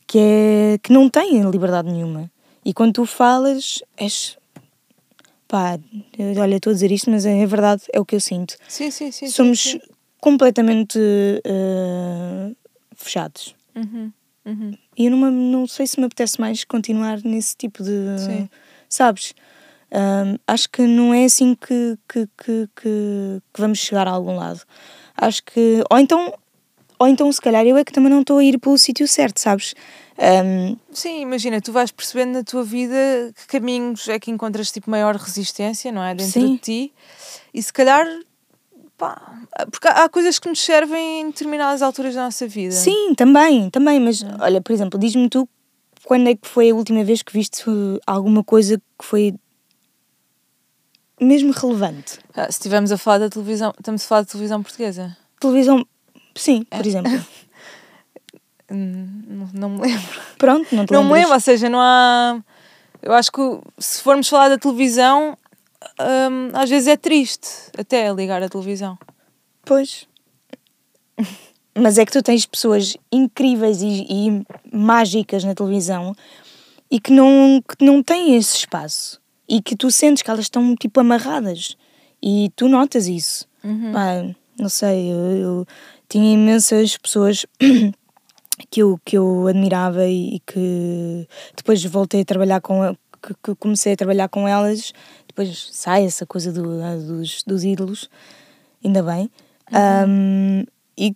B: que é que não tem liberdade nenhuma. E quando tu falas, és. pá, olha, estou a dizer isto, mas é verdade, é o que eu sinto.
A: Sim, sim, sim. sim,
B: Somos
A: sim.
B: completamente eh, fechados.
A: Uhum. Uhum.
B: E eu não, não sei se me apetece mais continuar nesse tipo de.
A: Sim.
B: Sabes? Ahm, acho que não é assim que, que, que, que, que vamos chegar a algum lado. Acho que. Ou então, ou então, se calhar, eu é que também não estou a ir pelo sítio certo, sabes? Ahm,
A: Sim, imagina, tu vais percebendo na tua vida que caminhos é que encontras tipo maior resistência, não é? Dentro
B: Sim.
A: de ti. E se calhar, pá, porque há coisas que nos servem em determinadas alturas da nossa vida.
B: sim, também, também. Mas
A: É.
B: olha, por exemplo, diz-me tu quando é que foi a última vez que viste alguma coisa que foi mesmo relevante?
A: Ah, se estivermos a falar da televisão, estamos a falar de televisão portuguesa.
B: Televisão. Sim, por exemplo.
A: Hum, Não, não me lembro.
B: Pronto, não te
A: Não me
B: lembras?
A: lembro, ou seja, não há. Eu acho que se formos falar da televisão, hum, às vezes é triste até ligar a televisão.
B: Pois. Mas é que tu tens pessoas incríveis e, e mágicas na televisão e que não, que não têm esse espaço. E que tu sentes que elas estão tipo amarradas. E tu notas isso. Pá, não sei, eu, eu tinha imensas pessoas que eu, que eu admirava e, e que depois voltei a trabalhar com que, que comecei a trabalhar com elas, depois sai essa coisa do, ah, dos, dos ídolos, ainda bem. Um, e,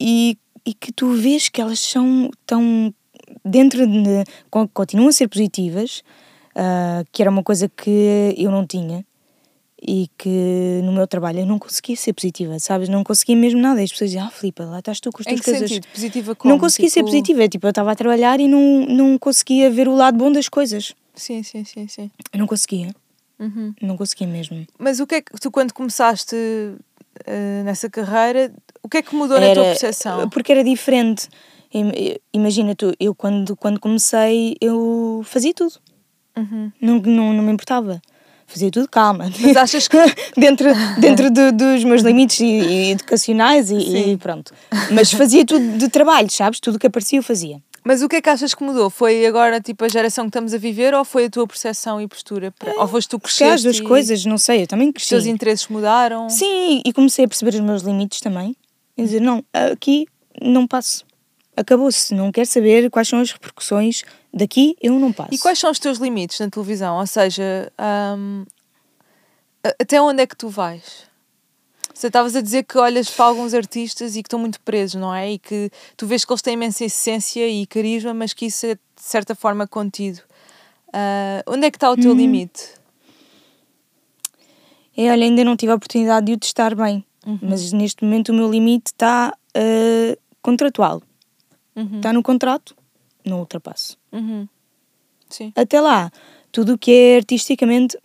B: e, e que tu vês que elas são tão dentro de con- continuam a ser positivas, ah, que era uma coisa que eu não tinha e que no meu trabalho eu não conseguia ser positiva, sabes? Não conseguia mesmo nada. E as pessoas diziam, ah, Filipe, lá estás tu com as
A: Em
B: tuas
A: que
B: coisas.
A: sentido? Positiva como?
B: Não conseguia ser
A: Tipo-
B: positiva, tipo, eu estava a trabalhar e não, não conseguia ver o lado bom das coisas.
A: Sim, sim, sim, sim.
B: Eu não conseguia,
A: Uhum.
B: não conseguia mesmo.
A: Mas o que é que tu, quando começaste eh, nessa carreira, o que é que mudou na tua percepção?
B: Porque era diferente. Im- Imagina tu, eu quando, quando comecei, eu fazia tudo.
A: Uhum.
B: Não, não, não me importava. Fazia tudo calma.
A: Mas achas que.
B: dentro dentro do- dos meus limites e, e educacionais e, e pronto. Mas fazia tudo de trabalho, sabes? Tudo que aparecia eu fazia.
A: Mas o que é que achas que mudou? Foi agora tipo a geração que estamos a viver ou foi a tua percepção e postura? Para- Ou foste tu
B: Porque as duas
A: e
B: coisas, não sei, eu também
A: Os teus
B: cresci.
A: interesses mudaram?
B: Sim, e comecei a perceber os meus limites também. E dizer, não, aqui não passo. Acabou-se. Não quero saber quais são as repercussões. Daqui eu não passo.
A: E quais são os teus limites na televisão? Ou seja, hum, até onde é que tu vais? Você estavas a dizer que olhas para alguns artistas e que estão muito presos, não é? E que tu vês que eles têm imensa essência e carisma, mas que isso é de certa forma contido. Uh, onde é que está o teu
B: Uhum.
A: limite?
B: É, olha, ainda não tive a oportunidade de o testar bem, mas neste momento o meu limite está eh, contratual.
A: Uhum.
B: Está no contrato, não ultrapasso.
A: Uhum.
B: Até lá, tudo o que é artisticamente,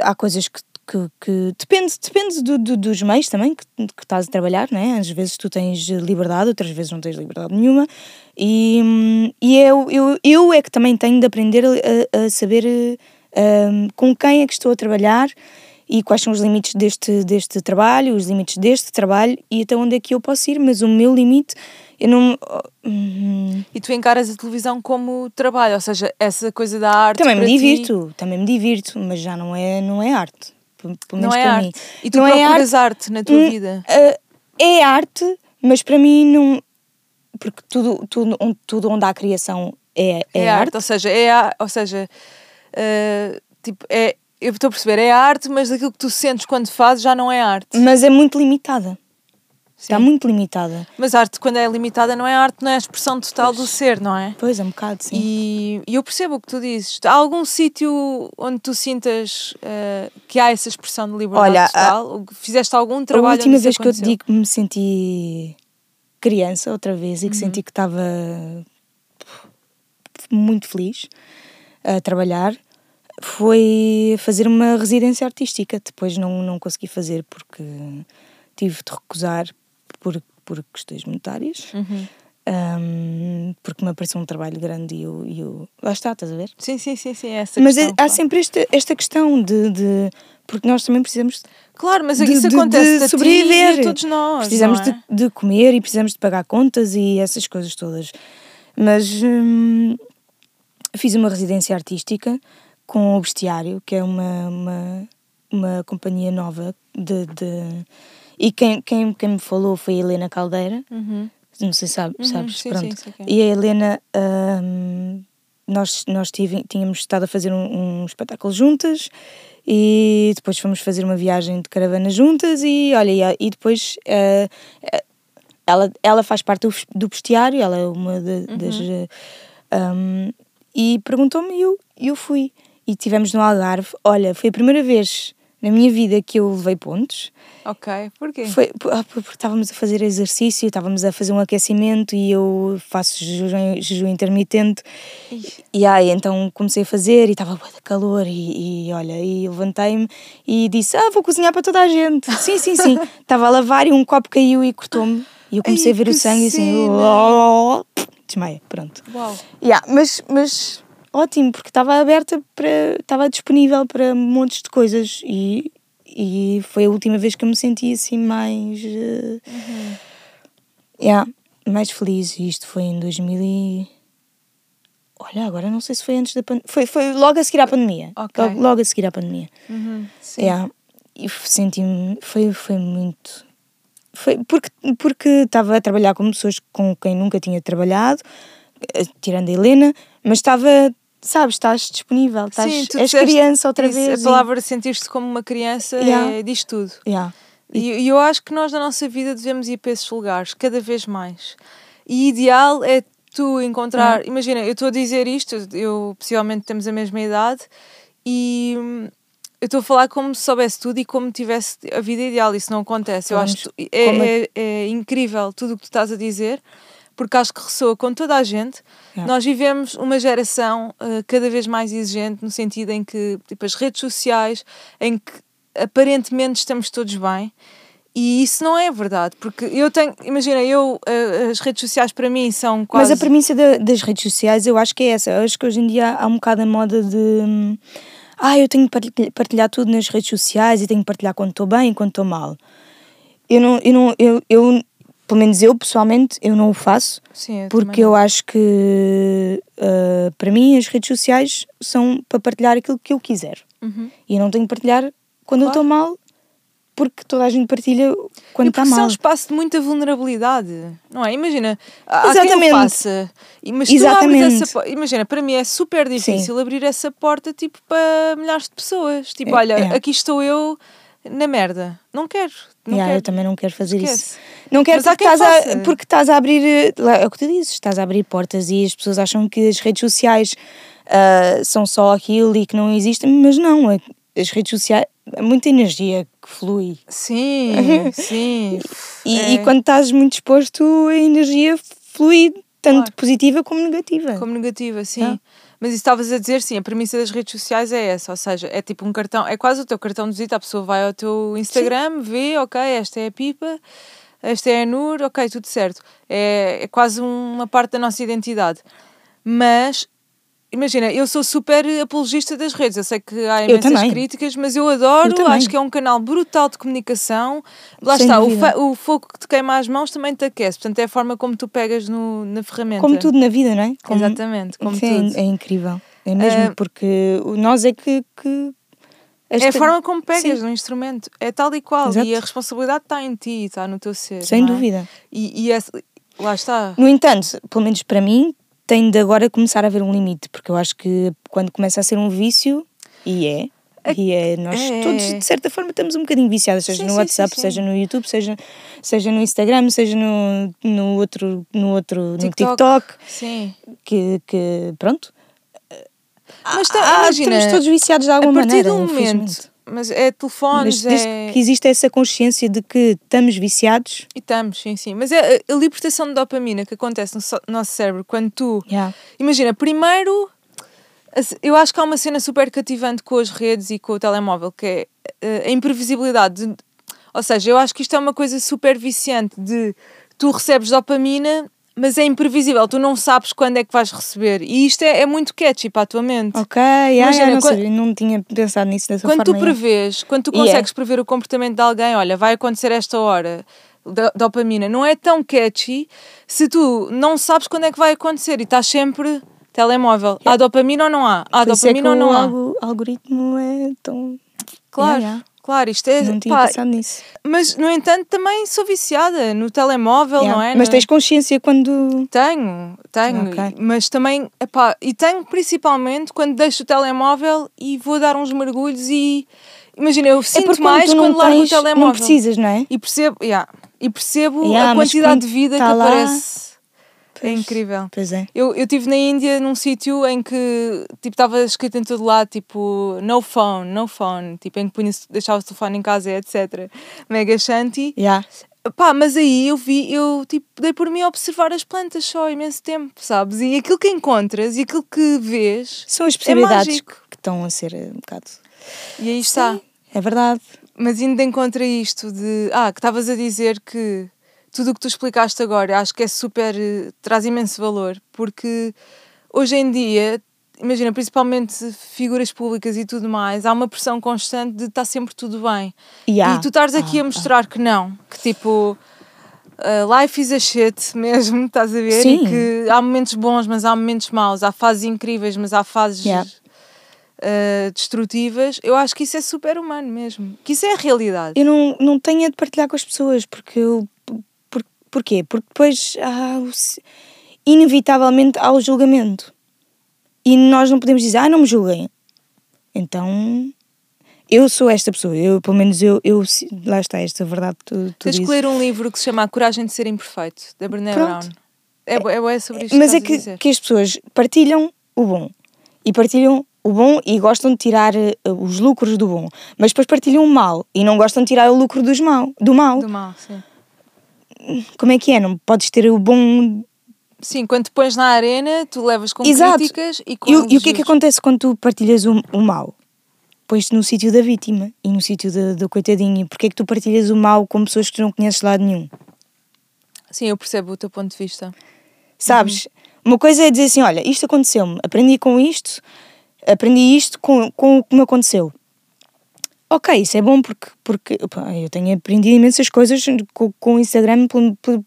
B: há coisas que, que, que- depende, depende do, do- dos meios também que, que estás a trabalhar, né? Às vezes tu tens liberdade, outras vezes não tens liberdade nenhuma. E, e eu, eu, eu é que também tenho de aprender a, a saber hum, com quem é que estou a trabalhar e quais são os limites deste, deste trabalho, os limites deste trabalho e até onde é que eu posso ir, mas o meu limite, eu não. hum,
A: E tu encaras a televisão como trabalho, ou seja, essa coisa da arte.
B: também me
A: para ti
B: divirto, também me divirto, mas já não é, não é arte. Pelo pelo
A: Não
B: menos
A: é
B: para
A: arte.
B: mim.
A: E tu
B: não é arte,
A: procuras arte na tua
B: Hum,
A: vida.
B: ah, é arte, mas para mim não. Porque tudo, tudo, onde, tudo onde há criação é, é,
A: É, arte. ou seja, é a, ou seja, uh, tipo, é, eu estou a perceber, é arte, mas aquilo que tu sentes quando fazes já não é arte.
B: Mas é muito limitada. Está muito limitada.
A: Mas a arte, quando é limitada, não é arte, não é a expressão total do ser, não é?
B: Pois, é um bocado, sim.
A: E, e eu percebo o que tu dizes. Há algum sítio onde tu sintas uh, que há essa expressão de liberdade
B: Olha, a-
A: total? Que Fizeste algum
B: A
A: trabalho
B: última
A: onde isso
B: vez que eu te digo que me senti criança outra vez e que
A: Uhum.
B: senti que estava muito feliz a trabalhar foi fazer uma residência artística. Depois não, não consegui fazer porque tive de recusar por, por questões monetárias.
A: Uhum.
B: Ahm, porque me apareceu um trabalho grande e eu, e eu. Lá está, estás a ver?
A: Sim, sim, sim, sim, é essa
B: Mas é-
A: questão,
B: há
A: claro.
B: sempre esta, esta questão de, de. Porque nós também precisamos
A: Claro, mas
B: de-
A: isso
B: de-
A: acontece
B: de sobreviver.
A: a todos nós.
B: Precisamos
A: é?
B: de, de comer e precisamos de pagar contas e essas coisas todas. Mas hum, fiz uma residência artística com o Bestiário, que é uma, uma, uma companhia nova de. De- e quem, quem, quem me falou foi a Helena Caldeira.
A: Uhum.
B: Não sei se sabe,
A: Uhum,
B: sabes.
A: sim,
B: Pronto.
A: sim, quem é.
B: E a Helena, hum, nós, nós tive- tínhamos estado a fazer um, um espetáculo juntas e depois fomos fazer uma viagem de caravana juntas e olha, e, depois eh, ela, ela faz parte do, do bestiário, ela é uma das.
A: Uhum.
B: eh, hum, e perguntou-me e eu, eu fui. E tivemos no Algarve. Olha, foi a primeira vez na minha vida que eu levei pontos.
A: Ok, porquê?
B: Foi ah, porque estávamos a fazer exercício, estávamos a fazer um aquecimento e eu faço jejum, jejum intermitente. E aí então comecei a fazer e estava de calor e, e olha, e levantei-me e disse: "Ah, vou cozinhar para toda a gente". Sim, sim, sim. Estava a lavar e um copo caiu e cortou-me. E eu comecei
A: Ai,
B: a ver o sangue e assim,
A: cena.
B: desmaia, pronto.
A: Uau.
B: Yeah, mas, mas ótimo, porque estava aberta para. estava disponível para montes de coisas e, e foi a última vez que eu me senti assim mais. eh, yeah, mais feliz. E isto foi em 2000 e... Olha, agora não sei se foi antes da pandemia. Foi, foi logo a seguir à pandemia.
A: Ok.
B: Logo, logo a seguir à pandemia.
A: Uhum, sim.
B: Yeah. E senti-me. Foi, foi muito. Foi porque porque estava a trabalhar com pessoas com quem nunca tinha trabalhado, eh, tirando a Helena, mas estava. Sabes, estás disponível, estás,
A: Sim,
B: és criança outra
A: isso,
B: vez.
A: A palavra sentir-se como uma criança
B: Yeah.
A: é, diz tudo.
B: E, yeah.
A: E e eu acho que nós na nossa vida devemos ir para esses lugares, cada vez mais. E ideal é tu encontrar. Imagina, eu estou a dizer isto, eu possivelmente temos a mesma idade e hum, eu estou a falar como se soubesse tudo e como tivesse a vida ideal. Isso não acontece. Eu acho que é,
B: como-
A: é, é incrível tudo o que tu estás a dizer, porque acho que ressoa com toda a gente.
B: Yeah.
A: Nós vivemos uma geração uh, cada vez mais exigente, no sentido em que, tipo, as redes sociais, em que aparentemente estamos todos bem. E isso não é verdade, porque eu tenho, imagina, eu, uh, as redes sociais para mim são quase.
B: Mas a premissa da- das redes sociais eu acho que é essa. Eu acho que hoje em dia há um bocado a moda de. hum, Ah, eu tenho que partilhar, partilhar tudo nas redes sociais e tenho que partilhar quando estou bem e quando estou mal. Eu não, eu não, eu, eu, pelo menos eu pessoalmente, eu não o faço.
A: Sim, eu
B: porque eu acho que ah, para mim as redes sociais são para partilhar aquilo que eu quiser.
A: Uhum.
B: E eu não tenho que partilhar quando eu
A: Claro.
B: estou mal, porque toda a gente partilha quando está
A: isso é um
B: mal.
A: espaço de muita vulnerabilidade, não é? Imagina, há
B: Exatamente.
A: e- mas tu abres
B: Exatamente.
A: essa. Imagina, para mim é super difícil abrir essa porta tipo para milhares de pessoas. Tipo,
B: É,
A: olha,
B: é.
A: aqui estou eu na merda. Não quero. Não
B: Yeah,
A: quero.
B: eu também não quero fazer isso.
A: Esquece.
B: Não quero porque
A: quem
B: estás, a, porque estás a abrir. É o que tu dizes, estás a abrir portas e as pessoas acham que as redes sociais ah, são só aquilo e que não existem, mas não. é- As redes sociais. É muita energia que flui.
A: Sim, sim.
B: E,
A: É.
B: e quando estás muito exposto, a energia flui tanto
A: Claro.
B: positiva como negativa.
A: Como negativa, sim.
B: Ah.
A: Mas isso estavas a dizer, sim, a premissa das redes sociais é essa, ou seja, é tipo um cartão, é quase o teu cartão de visita, a pessoa vai ao teu Instagram, vê, ok, esta é a Pipa, esta é a Nur, ok, tudo certo. É, é quase uma parte da nossa identidade. Mas, imagina, eu sou super apologista das redes, eu sei que há imensas críticas, mas eu adoro,
B: Eu
A: acho que é um canal brutal de comunicação. Lá
B: Sem
A: está, o, o fogo que te queima as mãos também te aquece, portanto é a forma como tu pegas no, na ferramenta.
B: Como tudo na vida, não é? Como,
A: Exatamente, como
B: é,
A: tudo.
B: é incrível. É mesmo
A: Ah,
B: porque nós é que. que
A: É a
B: esta-
A: forma como pegas
B: Sim.
A: no instrumento. É tal e qual.
B: Exato.
A: E a responsabilidade está em ti, está no teu ser.
B: Sem
A: é?
B: dúvida.
A: E, e esse- lá está.
B: No entanto, pelo menos para mim, tem de agora começar a haver um limite, porque eu acho que quando começa a ser um vício, e é, e é, nós
A: É.
B: todos de certa forma estamos um bocadinho viciados, seja
A: Sim,
B: no WhatsApp,
A: sim, sim.
B: seja no YouTube, seja, seja no Instagram, seja no, no outro, no outro, no
A: TikTok.
B: TikTok,
A: Sim.
B: que, que pronto.
A: Mas tá,
B: Ah,
A: imagina,
B: estamos todos viciados de
A: a
B: alguma
A: partir
B: maneira,
A: do momento. Mas é telefones,
B: Mas desde
A: é...
B: que existe essa consciência de que estamos viciados,
A: E estamos, sim, sim. Mas é a, libertação de dopamina que acontece no so- nosso cérebro quando tu.
B: yeah.
A: Imagina, primeiro. Eu acho que há uma cena super cativante com as redes e com o telemóvel, que é eh, a imprevisibilidade. de- ou seja, eu acho que isto é uma coisa super viciante de tu recebes dopamina, mas é imprevisível, tu não sabes quando é que vais receber. E isto é, é muito catchy para a tua mente.
B: ok, yeah,
A: Imagina,
B: yeah, não,
A: quando-
B: sabia, não tinha pensado nisso dessa
A: Quando tu
B: forma. yeah.
A: prevês, quando tu
B: é.
A: consegues prever o comportamento de alguém, olha, vai acontecer esta hora, do- dopamina, não é tão catchy se tu não sabes quando é que vai acontecer e estás sempre telemóvel. Há dopamina ou não há? Há
B: Por é
A: dopamina ou não
B: o
A: há?
B: algo- algoritmo é tão.
A: Claro,
B: Yeah, yeah.
A: Claro, isto é.
B: Não tinha
A: pá,
B: pensado nisso.
A: mas, no entanto, também sou viciada no telemóvel,
B: Yeah.
A: não é?
B: Mas tens consciência quando.
A: Tenho, tenho,
B: Ok.
A: mas também, epá, e tenho principalmente quando deixo o telemóvel e vou dar uns mergulhos e imagina, eu
B: é
A: sinto
B: porque
A: mais quando
B: não
A: largo o telemóvel.
B: não precisas, não é?
A: E percebo, yeah, e percebo
B: Yeah,
A: a quantidade
B: quando
A: de vida
B: tá
A: que
B: lá-
A: aparece. É incrível.
B: Pois é.
A: Eu estive na Índia num sítio em que tipo estava escrito em todo lado tipo no phone, no phone, tipo em que punha deixava o telefone em casa, etc. Mega shanty.
B: Yeah.
A: Pá, mas aí eu vi, eu tipo, dei por mim a observar as plantas só imenso tempo, sabes? E aquilo que encontras e aquilo que vês
B: São as
A: é
B: possibilidades
A: mágico.
B: que estão a ser um bocado.
A: E aí está.
B: Sim, É verdade.
A: Mas ainda encontra isto de. Ah, que estavas a dizer que tudo o que tu explicaste agora acho que é super. eh, traz imenso valor, porque hoje em dia, imagina, principalmente figuras públicas e tudo mais, há uma pressão constante de estar sempre tudo bem.
B: Yeah.
A: E tu estares aqui a mostrar que não, que tipo. uh, life is a shit mesmo, estás a ver?
B: Sim.
A: E que há momentos bons, mas há momentos maus, há fases incríveis, mas há fases
B: Yeah.
A: uh, destrutivas. Eu acho que isso é super humano mesmo, que isso é a realidade.
B: Eu não, não tenho a de partilhar com as pessoas, porque eu. Por, porquê? Porque depois se- inevitavelmente há o julgamento. E nós não podemos dizer, ah, não me julguem. Então. Eu sou esta pessoa, eu, pelo menos eu, eu lá está esta verdade que tu, tu
A: Tens que ler um livro que se chama A Coragem de Ser Imperfeito, da Brené. Brown. É, é, bué sobre isto
B: Mas
A: que
B: é
A: estás a
B: que, que as pessoas partilham o bom e partilham o bom e gostam de tirar eh, os lucros do bom, mas depois partilham o mal e não gostam de tirar o lucro dos mal, do mal.
A: Do mal, sim.
B: Como é que é? Não podes ter o bom.
A: Sim, quando te pões na arena, tu levas com
B: Exato.
A: críticas e com
B: E, o- e o que é que acontece quando tu partilhas o, o mal? Pões-te no sítio da vítima e no sítio do coitadinho. Porquê é que tu partilhas o mal com pessoas que tu não conheces de lado nenhum?
A: Sim, eu percebo o teu ponto de vista.
B: Sabes? Uma coisa é dizer assim: olha, isto aconteceu-me, aprendi com isto, aprendi isto com, com o que me aconteceu. Ok, isso é bom porque, porque pá, eu tenho aprendido imensas coisas com, com o Instagram. por- por-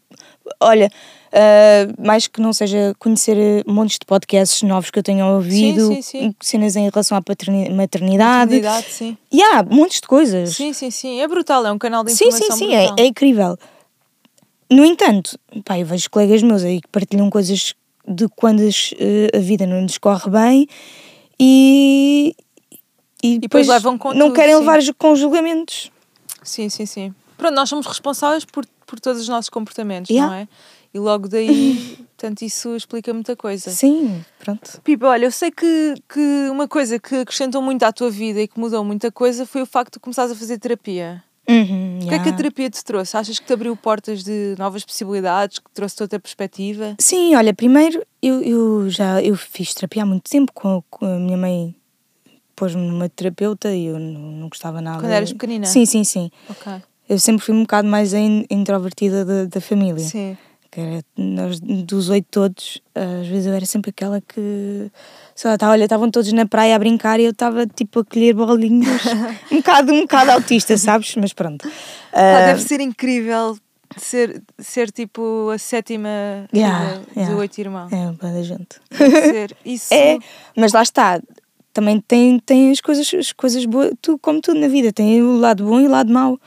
B: olha, ah, mais que não seja conhecer montes de podcasts novos que eu tenho ouvido,
A: sim, sim.
B: cenas em relação à paterni- maternidade.
A: Maternidade, sim.
B: E há montes de coisas.
A: Sim, sim, sim. É brutal, é um canal de
B: Sim, sim,
A: informação
B: sim, é, é incrível. No entanto, pá, eu vejo colegas meus aí que partilham coisas de quando eh, a vida não lhes corre bem e, e,
A: depois levam com
B: não
A: tudo,
B: querem
A: sim.
B: levar com julgamentos.
A: Sim, sim, sim. Pronto, nós somos responsáveis por, por todos os nossos comportamentos,
B: Yeah.
A: não é? E logo daí, portanto, isso explica muita coisa.
B: Sim, pronto.
A: Pipa, olha, eu sei que, que uma coisa que acrescentou muito à tua vida e que mudou muita coisa foi o facto de começares a fazer terapia.
B: Uhum,
A: O que é que a terapia te trouxe? Achas que te abriu portas de novas possibilidades, que trouxe outra perspectiva?
B: Sim, olha, primeiro eu, eu já eu fiz terapia há muito tempo com, com a minha mãe pôs-me numa terapeuta e eu não, não gostava nada.
A: Quando eras pequenina?
B: Sim, sim, sim.
A: Ok.
B: Eu sempre fui um bocado mais introvertida da, da família.
A: Sim.
B: Que era, nós, dos oito todos, às vezes eu era sempre aquela que. Sei lá, tá, olha, estavam todos na praia a brincar e eu estava tipo a colher bolinhos. um, bocado, um bocado autista, sabes? Mas pronto. Ah,
A: deve ser incrível ser, ser tipo a sétima
B: Yeah, yeah.
A: oito irmãos.
B: é, boa da gente.
A: Deve ser. Isso.
B: É, mas lá está. Também tem, tem as coisas, as coisas boas, tu, como tudo na vida, tem o lado bom e o lado mau.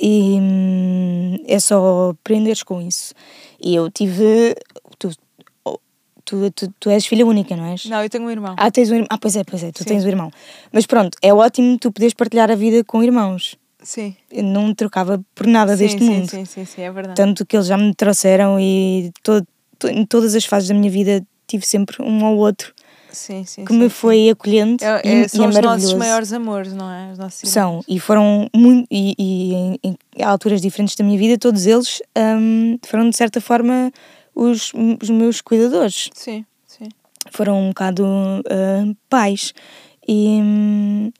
B: E hum, é só aprenderes com isso. E eu tive. Tu, tu, tu, tu és filha única, não és?
A: Não, eu tenho um irmão.
B: Ah, tens um irmão. Ah, pois é, pois é, tu
A: Sim.
B: tens um irmão. Mas pronto, é ótimo tu poderes partilhar a vida com irmãos.
A: Sim.
B: Eu não trocava por nada
A: Sim,
B: deste
A: sim,
B: mundo.
A: sim, sim, sim, é verdade.
B: Tanto que eles já me trouxeram e to, to- em todas as fases da minha vida tive sempre um ou outro
A: sim, sim,
B: que
A: sim,
B: me foi acolhendo
A: É,
B: e,
A: é,
B: e
A: são
B: é
A: os nossos maiores amores, não é?
B: São, e foram muito, e, e em, em alturas diferentes da minha vida, todos eles hum, foram de certa forma os, os meus cuidadores.
A: Sim, sim.
B: Foram um bocado hum, pais. E hum,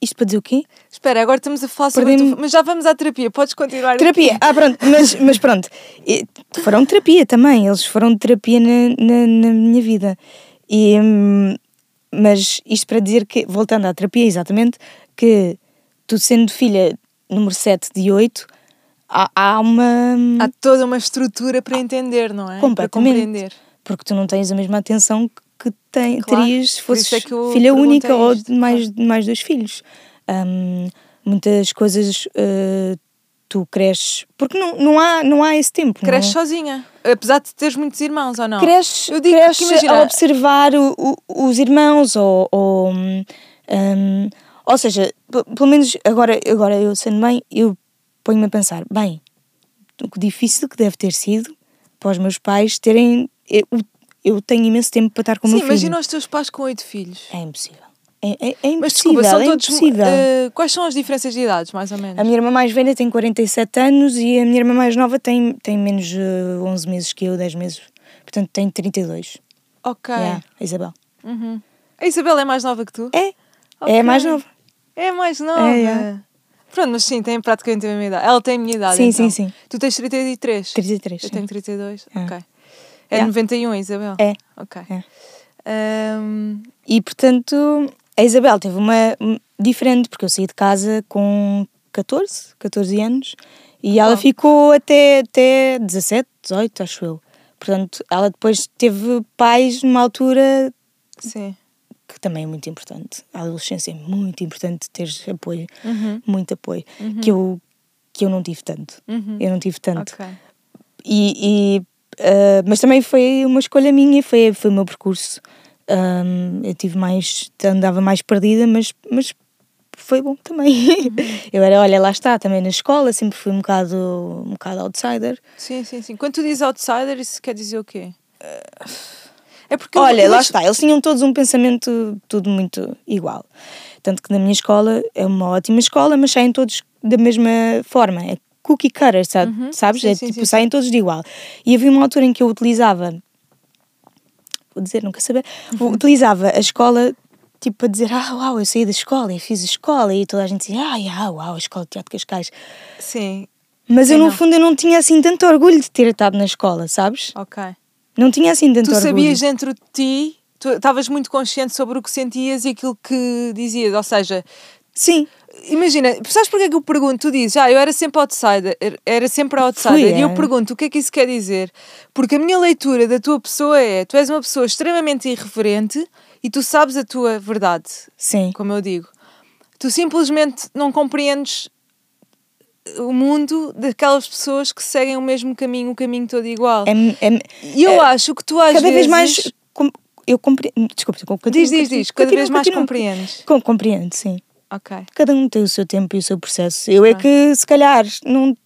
B: isto para dizer o quê?
A: Espera, agora estamos a falar sobre. tua- Mas já vamos à terapia, podes continuar.
B: Terapia, ah pronto, mas, mas pronto, E foram terapia também, eles foram terapia na, na, na minha vida. E, hum, mas isto para dizer que, voltando à terapia, exatamente, que tu sendo filha número 7 de 8, há, há uma.
A: Há toda uma estrutura para entender, não é? Para compreender.
B: Porque tu não tens a mesma atenção que tem,
A: Claro,
B: terias se fosses
A: é
B: filha única ou
A: isto,
B: de mais, mais dois filhos. Hum, muitas coisas uh, tu cresces. Porque não, não, há, não há esse tempo.
A: Cresces
B: não?
A: sozinha, apesar de teres muitos irmãos ou não?
B: Cresces,
A: Eu digo
B: cresces
A: imagina-
B: a observar o- o- os irmãos ou, ou, hum, hum, ou seja, pelo menos agora, agora eu sendo mãe, eu ponho-me a pensar, bem, o que difícil que deve ter sido para os meus pais terem. Eu, eu tenho imenso tempo para estar com o
A: Sim,
B: meu filho.
A: imagina os teus pais com oito filhos.
B: É impossível. É, é, é
A: Mas
B: impossível.
A: desculpa, são
B: é
A: todos.
B: impossível.
A: eh, quais são as diferenças de idades, mais ou menos?
B: A minha irmã mais velha tem 47 anos e a minha irmã mais nova tem, tem menos uh, 11 meses que eu, 10 meses. Portanto, tem 32.
A: Ok.
B: Yeah, a Isabel.
A: Uhum. A Isabela é mais nova que tu?
B: É. É a mais nova.
A: É mais nova.
B: É, é.
A: Pronto, mas sim, tem praticamente a mesma idade. Ela tem a minha idade.
B: Sim,
A: então.
B: sim, sim.
A: Tu tens 33?
B: 33.
A: Eu
B: sim.
A: tenho 32.
B: É.
A: Ok. É
B: Yeah.
A: 91, Isabel?
B: É.
A: Ok.
B: É.
A: Ahm,
B: E portanto, a Isabel teve uma um, diferente, porque eu saí de casa com 14, 14 anos e ela
A: Oh.
B: ficou até, até 17, 18, acho eu. Portanto, ela depois teve pais numa altura
A: sim.
B: que também é muito importante. A adolescência é muito importante teres apoio,
A: Uhum.
B: muito apoio, que, eu, que eu não tive tanto.
A: Uhum.
B: Eu não tive tanto.
A: Ok.
B: E, e, ah, mas também foi uma escolha minha, foi, foi o meu percurso. Ahm, eu tive mais, andava mais perdida, mas, mas foi bom também. Eu era, olha, lá está, também na escola, sempre fui um bocado, um bocado outsider.
A: Sim, sim, sim. Quando tu dizes outsider, isso quer dizer o quê? É porque
B: Olha,
A: eu
B: lá está, eles tinham todos um pensamento tudo muito igual. Tanto que na minha escola é uma ótima escola, mas saem todos da mesma forma. É cookie cutter, sabe?
A: Uhum,
B: sabes?
A: sim,
B: é
A: sim,
B: tipo,
A: sim,
B: saem todos de igual. E havia uma altura em que eu utilizava, vou dizer, nunca saber,
A: Uhum.
B: utilizava a escola tipo para dizer, ah, uau, eu saí da escola, eu fiz a escola, e toda a gente dizia, ah, yeah, uau, a escola de Teatro de Cascais.
A: Sim,
B: Mas
A: Sim,
B: eu, no
A: não.
B: fundo, eu não tinha assim tanto orgulho de ter estado na escola, sabes?
A: ok.
B: Não tinha assim tanto
A: Tu
B: orgulho.
A: sabias dentro de ti, tu estavas muito consciente sobre o que sentias e aquilo que dizias, ou seja,
B: Sim,
A: Imagina, sabes porque é que eu pergunto? Tu dizes, ah, eu era sempre outsider, era sempre outsider.
B: Fui,
A: e eu
B: é.
A: pergunto, o que é que isso quer dizer? Porque a minha leitura da tua pessoa é, tu és uma pessoa extremamente irreverente e tu sabes a tua verdade,
B: sim.
A: como eu digo. Tu simplesmente não compreendes o mundo daquelas pessoas que seguem o mesmo caminho, o caminho todo igual.
B: É, é,
A: e eu acho que tu às
B: cada
A: vezes...
B: vez mais com- eu compreendo. Desculpa,
A: Diz, diz, diz, cada
B: continua,
A: vez mais
B: continua.
A: compreendes.
B: Com, compreendo, sim.
A: Ok.
B: Cada um tem o seu tempo e o seu processo. Eu é que, se calhar, não.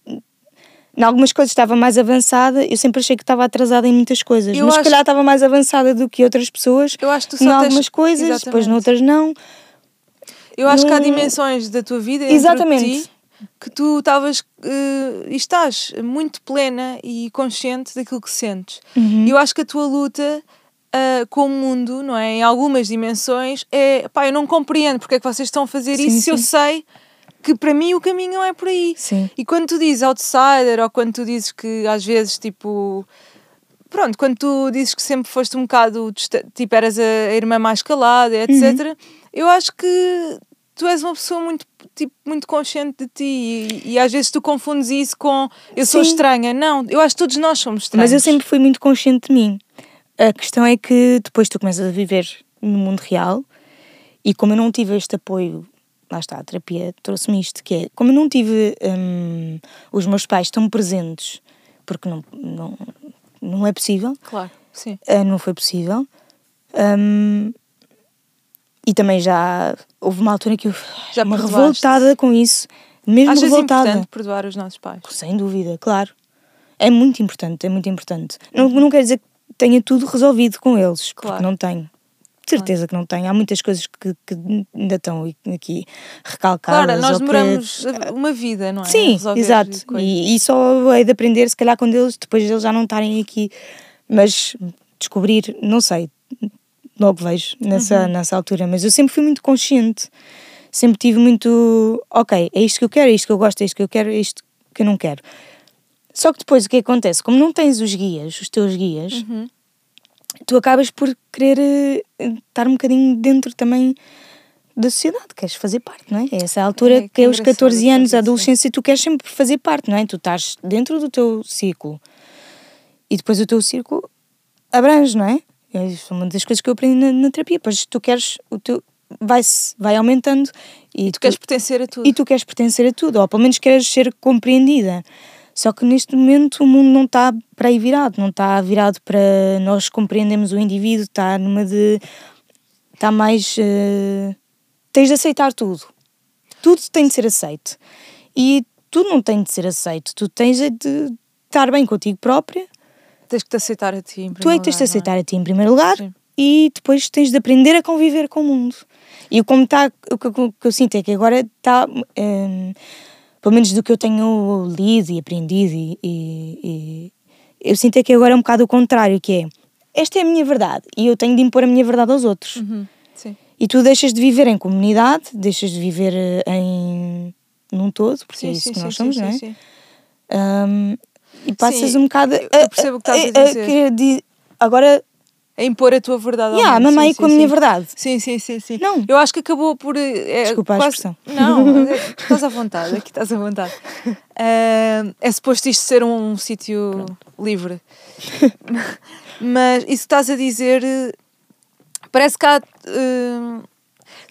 B: Em algumas coisas estava mais avançada, eu sempre achei que estava atrasada em muitas coisas,
A: Eu
B: mas se calhar estava mais avançada do que outras pessoas
A: Eu acho que tu
B: em
A: só tens-
B: algumas coisas, depois
A: Exatamente.
B: noutras não.
A: Eu acho que há dimensões da tua vida
B: Exatamente.
A: ti que tu estavas e estás muito plena e consciente daquilo que sentes.
B: Uhum.
A: Eu acho que a tua luta ah, com o mundo, não é? Em algumas dimensões, é pá, eu não compreendo porque é que vocês estão a fazer
B: Sim,
A: isso se eu sei que para mim o caminho não é por aí.
B: Sim.
A: E quando tu dizes outsider ou quando tu dizes que às vezes tipo. Pronto, quando tu dizes que sempre foste um bocado, tipo, eras a irmã mais calada, etc., eu acho que tu és uma pessoa muito, tipo, muito consciente de ti e, e às vezes tu confundes isso com eu sou
B: Sim.
A: estranha. Não, eu acho que todos nós somos estranhos.
B: Mas eu sempre fui muito consciente de mim. A questão é que depois tu começas a viver no mundo real e como eu não tive este apoio, lá está, a terapia trouxe-me isto, que é, como eu não tive hum, os meus pais tão presentes, porque não, não, não é possível,
A: Claro, sim.
B: ah, não foi possível, hum, e também já houve uma altura que eu
A: Já
B: uma
A: perdoaste.
B: revoltada com isso, mesmo
A: Achas
B: revoltada.
A: importante perdoar os nossos pais?
B: Sem dúvida, claro. É muito importante, é muito importante. Não, não quer dizer que tenha tudo resolvido com eles,
A: Claro.
B: porque não tenho. De certeza que não tenho. Há muitas coisas que, que ainda estão aqui recalcadas.
A: Claro, nós
B: ou que-
A: demoramos uma vida, não é?
B: Sim,
A: resolver
B: exato. E, e só é de aprender, se calhar, quando eles, depois deles já não estarem aqui. Mas descobrir, não sei, logo vejo nessa,
A: Uhum.
B: nessa altura. Mas eu sempre fui muito consciente. Sempre tive muito. Ok, é isto que eu quero, é isto que eu gosto, é isto que eu quero, é isto que eu não quero. Só que depois o que acontece? Como não tens os guias, os teus guias,
A: Uhum.
B: tu acabas por querer eh, estar um bocadinho dentro também da sociedade, queres fazer parte, não é? É essa altura
A: É,
B: que,
A: que
B: é os
A: engraçado
B: 14
A: estás a
B: anos, a adolescência, tu queres sempre fazer parte, não é? Tu estás dentro do teu círculo e depois o teu círculo abrange, não é? É isso uma das coisas que eu aprendi na, na terapia, pois tu queres, o teu vai, vai aumentando e,
A: Tu queres pertencer a tudo.
B: e tu queres pertencer a tudo, ou pelo menos queres ser compreendida. Só que neste momento o mundo não está para aí virado, não está virado para nós compreendermos o indivíduo, está numa de. está mais. eh, tens de aceitar tudo. Tudo tem de ser aceito. E tudo não tem de ser aceito. Tu tens é de estar bem contigo própria,
A: Tens que te aceitar a ti. em
B: tu é que
A: primeiro
B: tens de
A: lugar, é?
B: aceitar a ti em primeiro lugar
A: Sim.
B: e depois tens de aprender a conviver com o mundo. E como está, o que, eu sinto é que agora está, hum, pelo menos do que eu tenho lido e aprendido, e, e- e eu sinto é que agora é um bocado o contrário, que é, esta é a minha verdade e eu tenho de impor a minha verdade aos outros.
A: Uhum, Sim.
B: E tu deixas de viver em comunidade, deixas de viver eh, em num todo, porque é isso que nós somos, não é?
A: sim.
B: Hum, e passas
A: Sim,
B: um bocado a,
A: eu- eu percebo o que estás a dizer.
B: querer di- agora
A: A impor a tua verdade ao
B: Yeah,
A: mundo.
B: mamãe
A: sim,
B: com a
A: sim,
B: minha
A: sim.
B: verdade.
A: Sim, sim, sim, sim.
B: Não.
A: Eu acho que acabou por. eh, É,
B: Desculpa a
A: quase-
B: expressão.
A: Não, é- estás à vontade, aqui estás à vontade. Ah, é suposto isto ser um sítio livre. Mas isso que estás a dizer. eh, Parece que há. eh,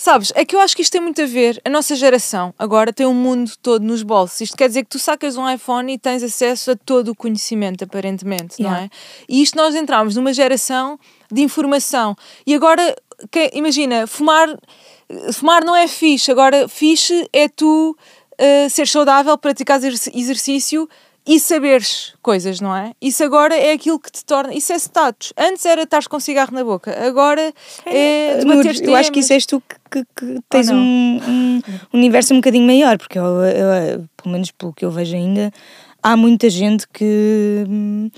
A: Sabes, é que eu acho que isto tem muito a ver. A nossa geração agora tem o mundo todo nos bolsos. Isto quer dizer que tu sacas um iPhone e tens acesso a todo o conhecimento, aparentemente, não
B: Yeah.
A: é? E isto nós entramos numa geração de informação. E agora, que- imagina, fumar, fumar não é fixe. Agora, fixe é tu uh, ser saudável, praticar exerc- exercício e saberes coisas, não é? Isso agora é aquilo que te torna. Isso é status. Antes era estares com cigarro na boca, agora é debater
B: eu acho que isso és tu que, que- que tens um, um universo um bocadinho maior, porque eu, eu- pelo menos pelo que eu vejo ainda, há muita gente que, hum,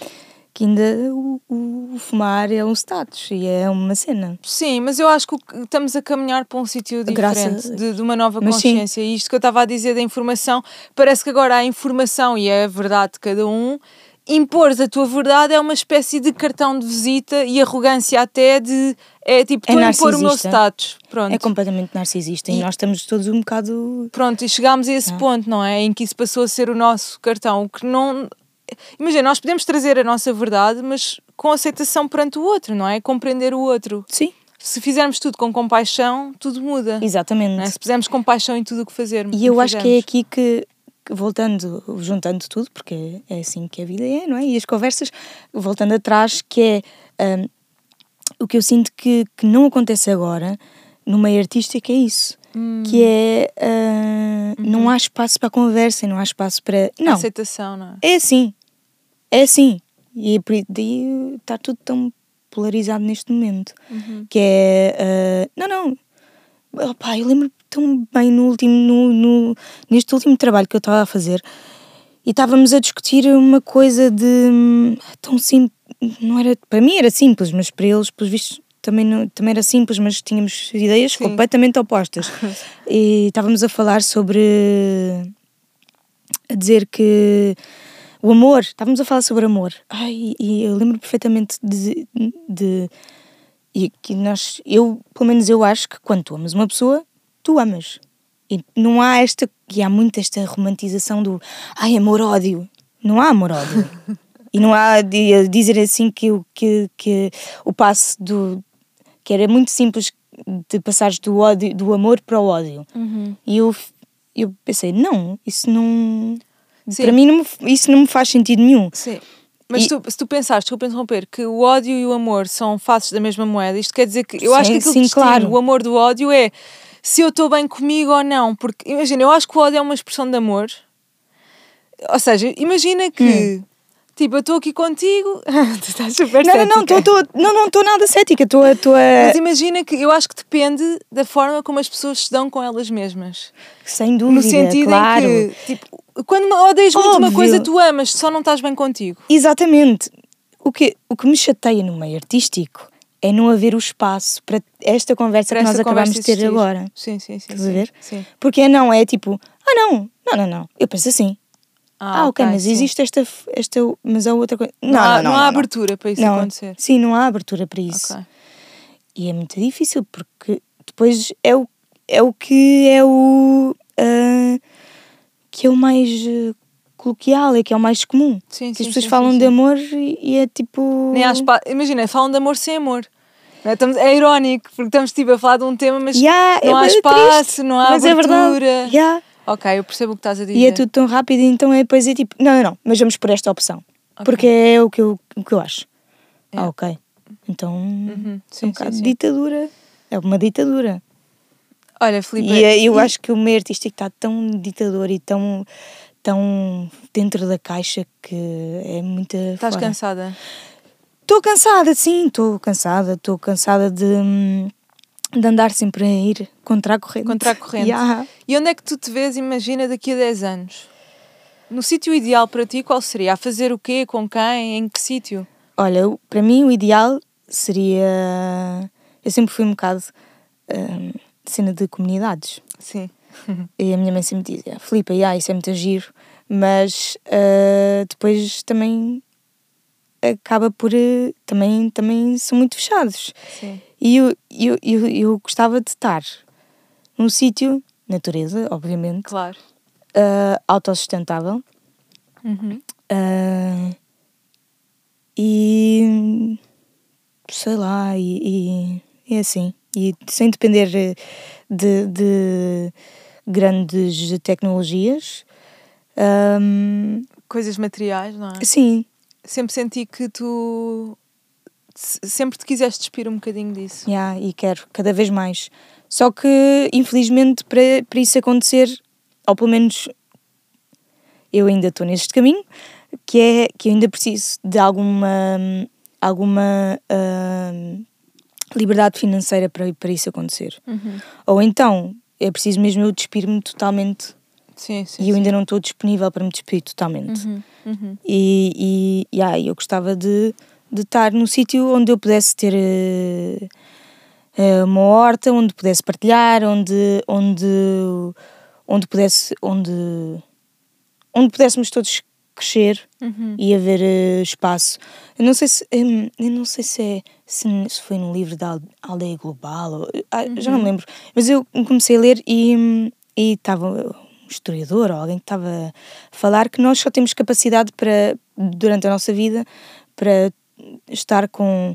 B: que ainda o, o- fumar é um status e é uma cena.
A: Sim, mas eu acho que estamos a caminhar para um sítio diferente, de, de uma nova
B: Mas sim.
A: consciência. E isto que eu estava a dizer da informação, parece que agora a informação e é a verdade de cada um, impores a tua verdade é uma espécie de cartão de visita e arrogância até de. É tipo,
B: É
A: estou a impor o meu status. Pronto.
B: É completamente narcisista e,
A: E-
B: nós estamos todos um bocado.
A: Pronto, e chegámos a esse
B: Ah.
A: ponto, não é? Em que isso passou a ser o nosso cartão, o que não. Imagina, nós podemos trazer a nossa verdade, mas com aceitação perante o outro, não é? Compreender o outro.
B: Sim,
A: Se fizermos tudo com compaixão, tudo muda.
B: exatamente.
A: é? Se pusermos compaixão em tudo o que fazermos.
B: E eu acho que é
A: fizermos.
B: aqui que, voltando, juntando tudo, porque é assim que a vida é, não é? E as conversas, voltando atrás, que é hum, o que eu sinto que, que não acontece agora no meio artístico é isso. Que é ah, não há espaço para conversa e não há espaço para. Não,
A: Aceitação, não é?
B: é assim. É assim. E por daí está tudo tão polarizado neste momento. Que é. ah, não, não. Opá, eu lembro tão bem no último, no, no- neste último trabalho que eu estava a fazer e estávamos a discutir uma coisa de hum, tão simples. Não era, para mim era simples, mas para eles, pelos vistos, também, não, também era simples, mas tínhamos ideias
A: Sim.
B: completamente opostas. e estávamos a falar sobre. a dizer que o amor, estávamos a falar sobre amor. Ai, e eu lembro perfeitamente de, de e que nós, eu, pelo menos eu acho que quando tu amas uma pessoa, tu amas. E não há esta, e há muito esta romantização do ai, amor-ódio. Não há amor-ódio. e não há de dizer assim que, que, que o passo do. Que era muito simples de passares do, ódio, do amor para o ódio. E eu, eu pensei, não, isso não.
A: Sim.
B: Para mim, não me- isso não me faz sentido nenhum.
A: Sim. Mas
B: E-
A: tu, se tu pensares, desculpa interromper, que o ódio e o amor são faces da mesma moeda, isto quer dizer que eu acho
B: Sim,
A: que aquilo
B: sim,
A: que
B: claro.
A: o amor do ódio é se eu estou bem comigo ou não. Porque imagina, eu acho que o ódio é uma expressão de amor. Ou seja, imagina que tipo, eu estou aqui contigo, tu estás super.
B: Não, não, não,
A: cética.
B: tô, tô, não, não estou nada cética, estou a. Tô a
A: Mas imagina que eu acho que depende da forma como as pessoas se dão com elas mesmas.
B: sem dúvida,
A: No sentido
B: claro.
A: em que, tipo, quando odeias muito uma
B: Óbvio.
A: coisa, tu amas, só não estás bem contigo.
B: Exatamente. O que, o que me chateia no meio artístico é não haver o espaço para esta conversa
A: Para
B: que nós acabamos de ter
A: existir.
B: agora.
A: Sim, sim, sim.
B: Estás
A: sim,
B: a ver?
A: Sim.
B: Porque é não, é tipo, ah não, não, não, não, eu penso assim. Ah, ok, mas
A: sim.
B: existe esta, esta, mas há outra coisa. Não,
A: Não, há,
B: não, não,
A: não há abertura para isso acontecer.
B: Sim, não há abertura para isso.
A: Ok.
B: E é muito difícil porque depois é o, é o que é o ah, que é o mais ah, coloquial, é que é o mais comum.
A: Sim,
B: que as
A: sim,
B: pessoas
A: sim,
B: falam de amor e, é tipo.
A: Nem há espa- Imagina, falam de amor sem amor. É? Estamos- é irónico, porque estamos tipo, a falar de um tema, mas
B: Yeah,
A: não
B: é
A: há espaço,
B: triste,
A: não há
B: é
A: abertura.
B: verdade. Yeah.
A: Ok, eu percebo o que estás a dizer.
B: E é tudo tão rápido, então é depois é tipo, não, não, não, mas vamos por esta opção. Porque é o que eu, o que eu acho.
A: É.
B: Ah, ok. Então,
A: Uhum,
B: é
A: sim,
B: um
A: sim,
B: bocado de
A: sim.
B: ditadura. É uma ditadura.
A: Olha, Filipe,
B: E é- eu
A: e-
B: acho que o meio artístico está tão ditador e tão, tão dentro da caixa que é muita.
A: estás
B: fora.
A: cansada.
B: Estou cansada, sim, estou cansada. Estou cansada de, hum, de andar sempre a ir contra a corrente.
A: Contra a corrente.
B: Yeah.
A: E onde é que tu te vês, imagina, daqui a 10 anos? No sítio ideal para ti, qual seria? A fazer o quê? Com quem? Em que sítio?
B: Olha, para mim o ideal seria. Eu sempre fui um bocado de cena de comunidades.
A: Sim.
B: E a minha mãe sempre dizia: Filipe, yeah, isso é muito giro, mas ah, depois também acaba por. eh, também, também são muito fechados.
A: Sim.
B: E eu, eu, eu, eu gostava de estar num sítio, natureza, obviamente,
A: Claro.
B: ah, autossustentável
A: Uhum.
B: ah, e sei lá, e, e, e assim, e sem depender de, de grandes tecnologias. Ahm,
A: Coisas materiais, não é?
B: sim,
A: Sempre senti que tu sempre te quiseste despir um bocadinho disso.
B: yeah, e quero cada vez mais. Só que, infelizmente, para, para isso acontecer, ou pelo menos eu ainda estou neste caminho, que é que eu ainda preciso de alguma, alguma ahm, liberdade financeira para, para isso acontecer.
A: Uhum.
B: Ou então é preciso mesmo eu despir-me totalmente
A: Sim, sim.
B: e eu
A: sim.
B: ainda não estou disponível para me despedir totalmente.
A: Uhum, uhum.
B: E, e, ai, eu gostava de, de estar num sítio onde eu pudesse ter eh, uma horta, onde pudesse partilhar, onde, onde, onde pudesse, onde, onde pudéssemos todos crescer
A: Uhum.
B: e haver eh, espaço. Eu não sei se hum, eu não sei se, é, se, se foi no livro da Al- Aldeia Global, ou, ah, já não me lembro, mas eu comecei a ler e estava um historiador ou alguém que estava a falar que nós só temos capacidade para durante a nossa vida para estar com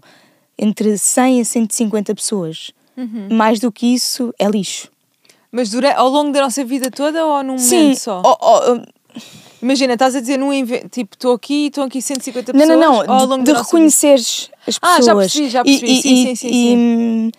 B: entre 100 a 150 pessoas. Mais do que isso é lixo.
A: Mas dura, ao longo da nossa vida toda ou num
B: Sim,
A: momento só?
B: oh, oh,
A: Imagina, estás a dizer num evento, tipo, estou aqui, estão aqui 150
B: Não,
A: pessoas.
B: não,
A: ao
B: não.
A: longo
B: De, de
A: nossa vida?
B: reconheceres as
A: Ah,
B: pessoas.
A: já percebi, já percebi.
B: E,
A: Sim,
B: e-
A: sim, sim,
B: e, hum,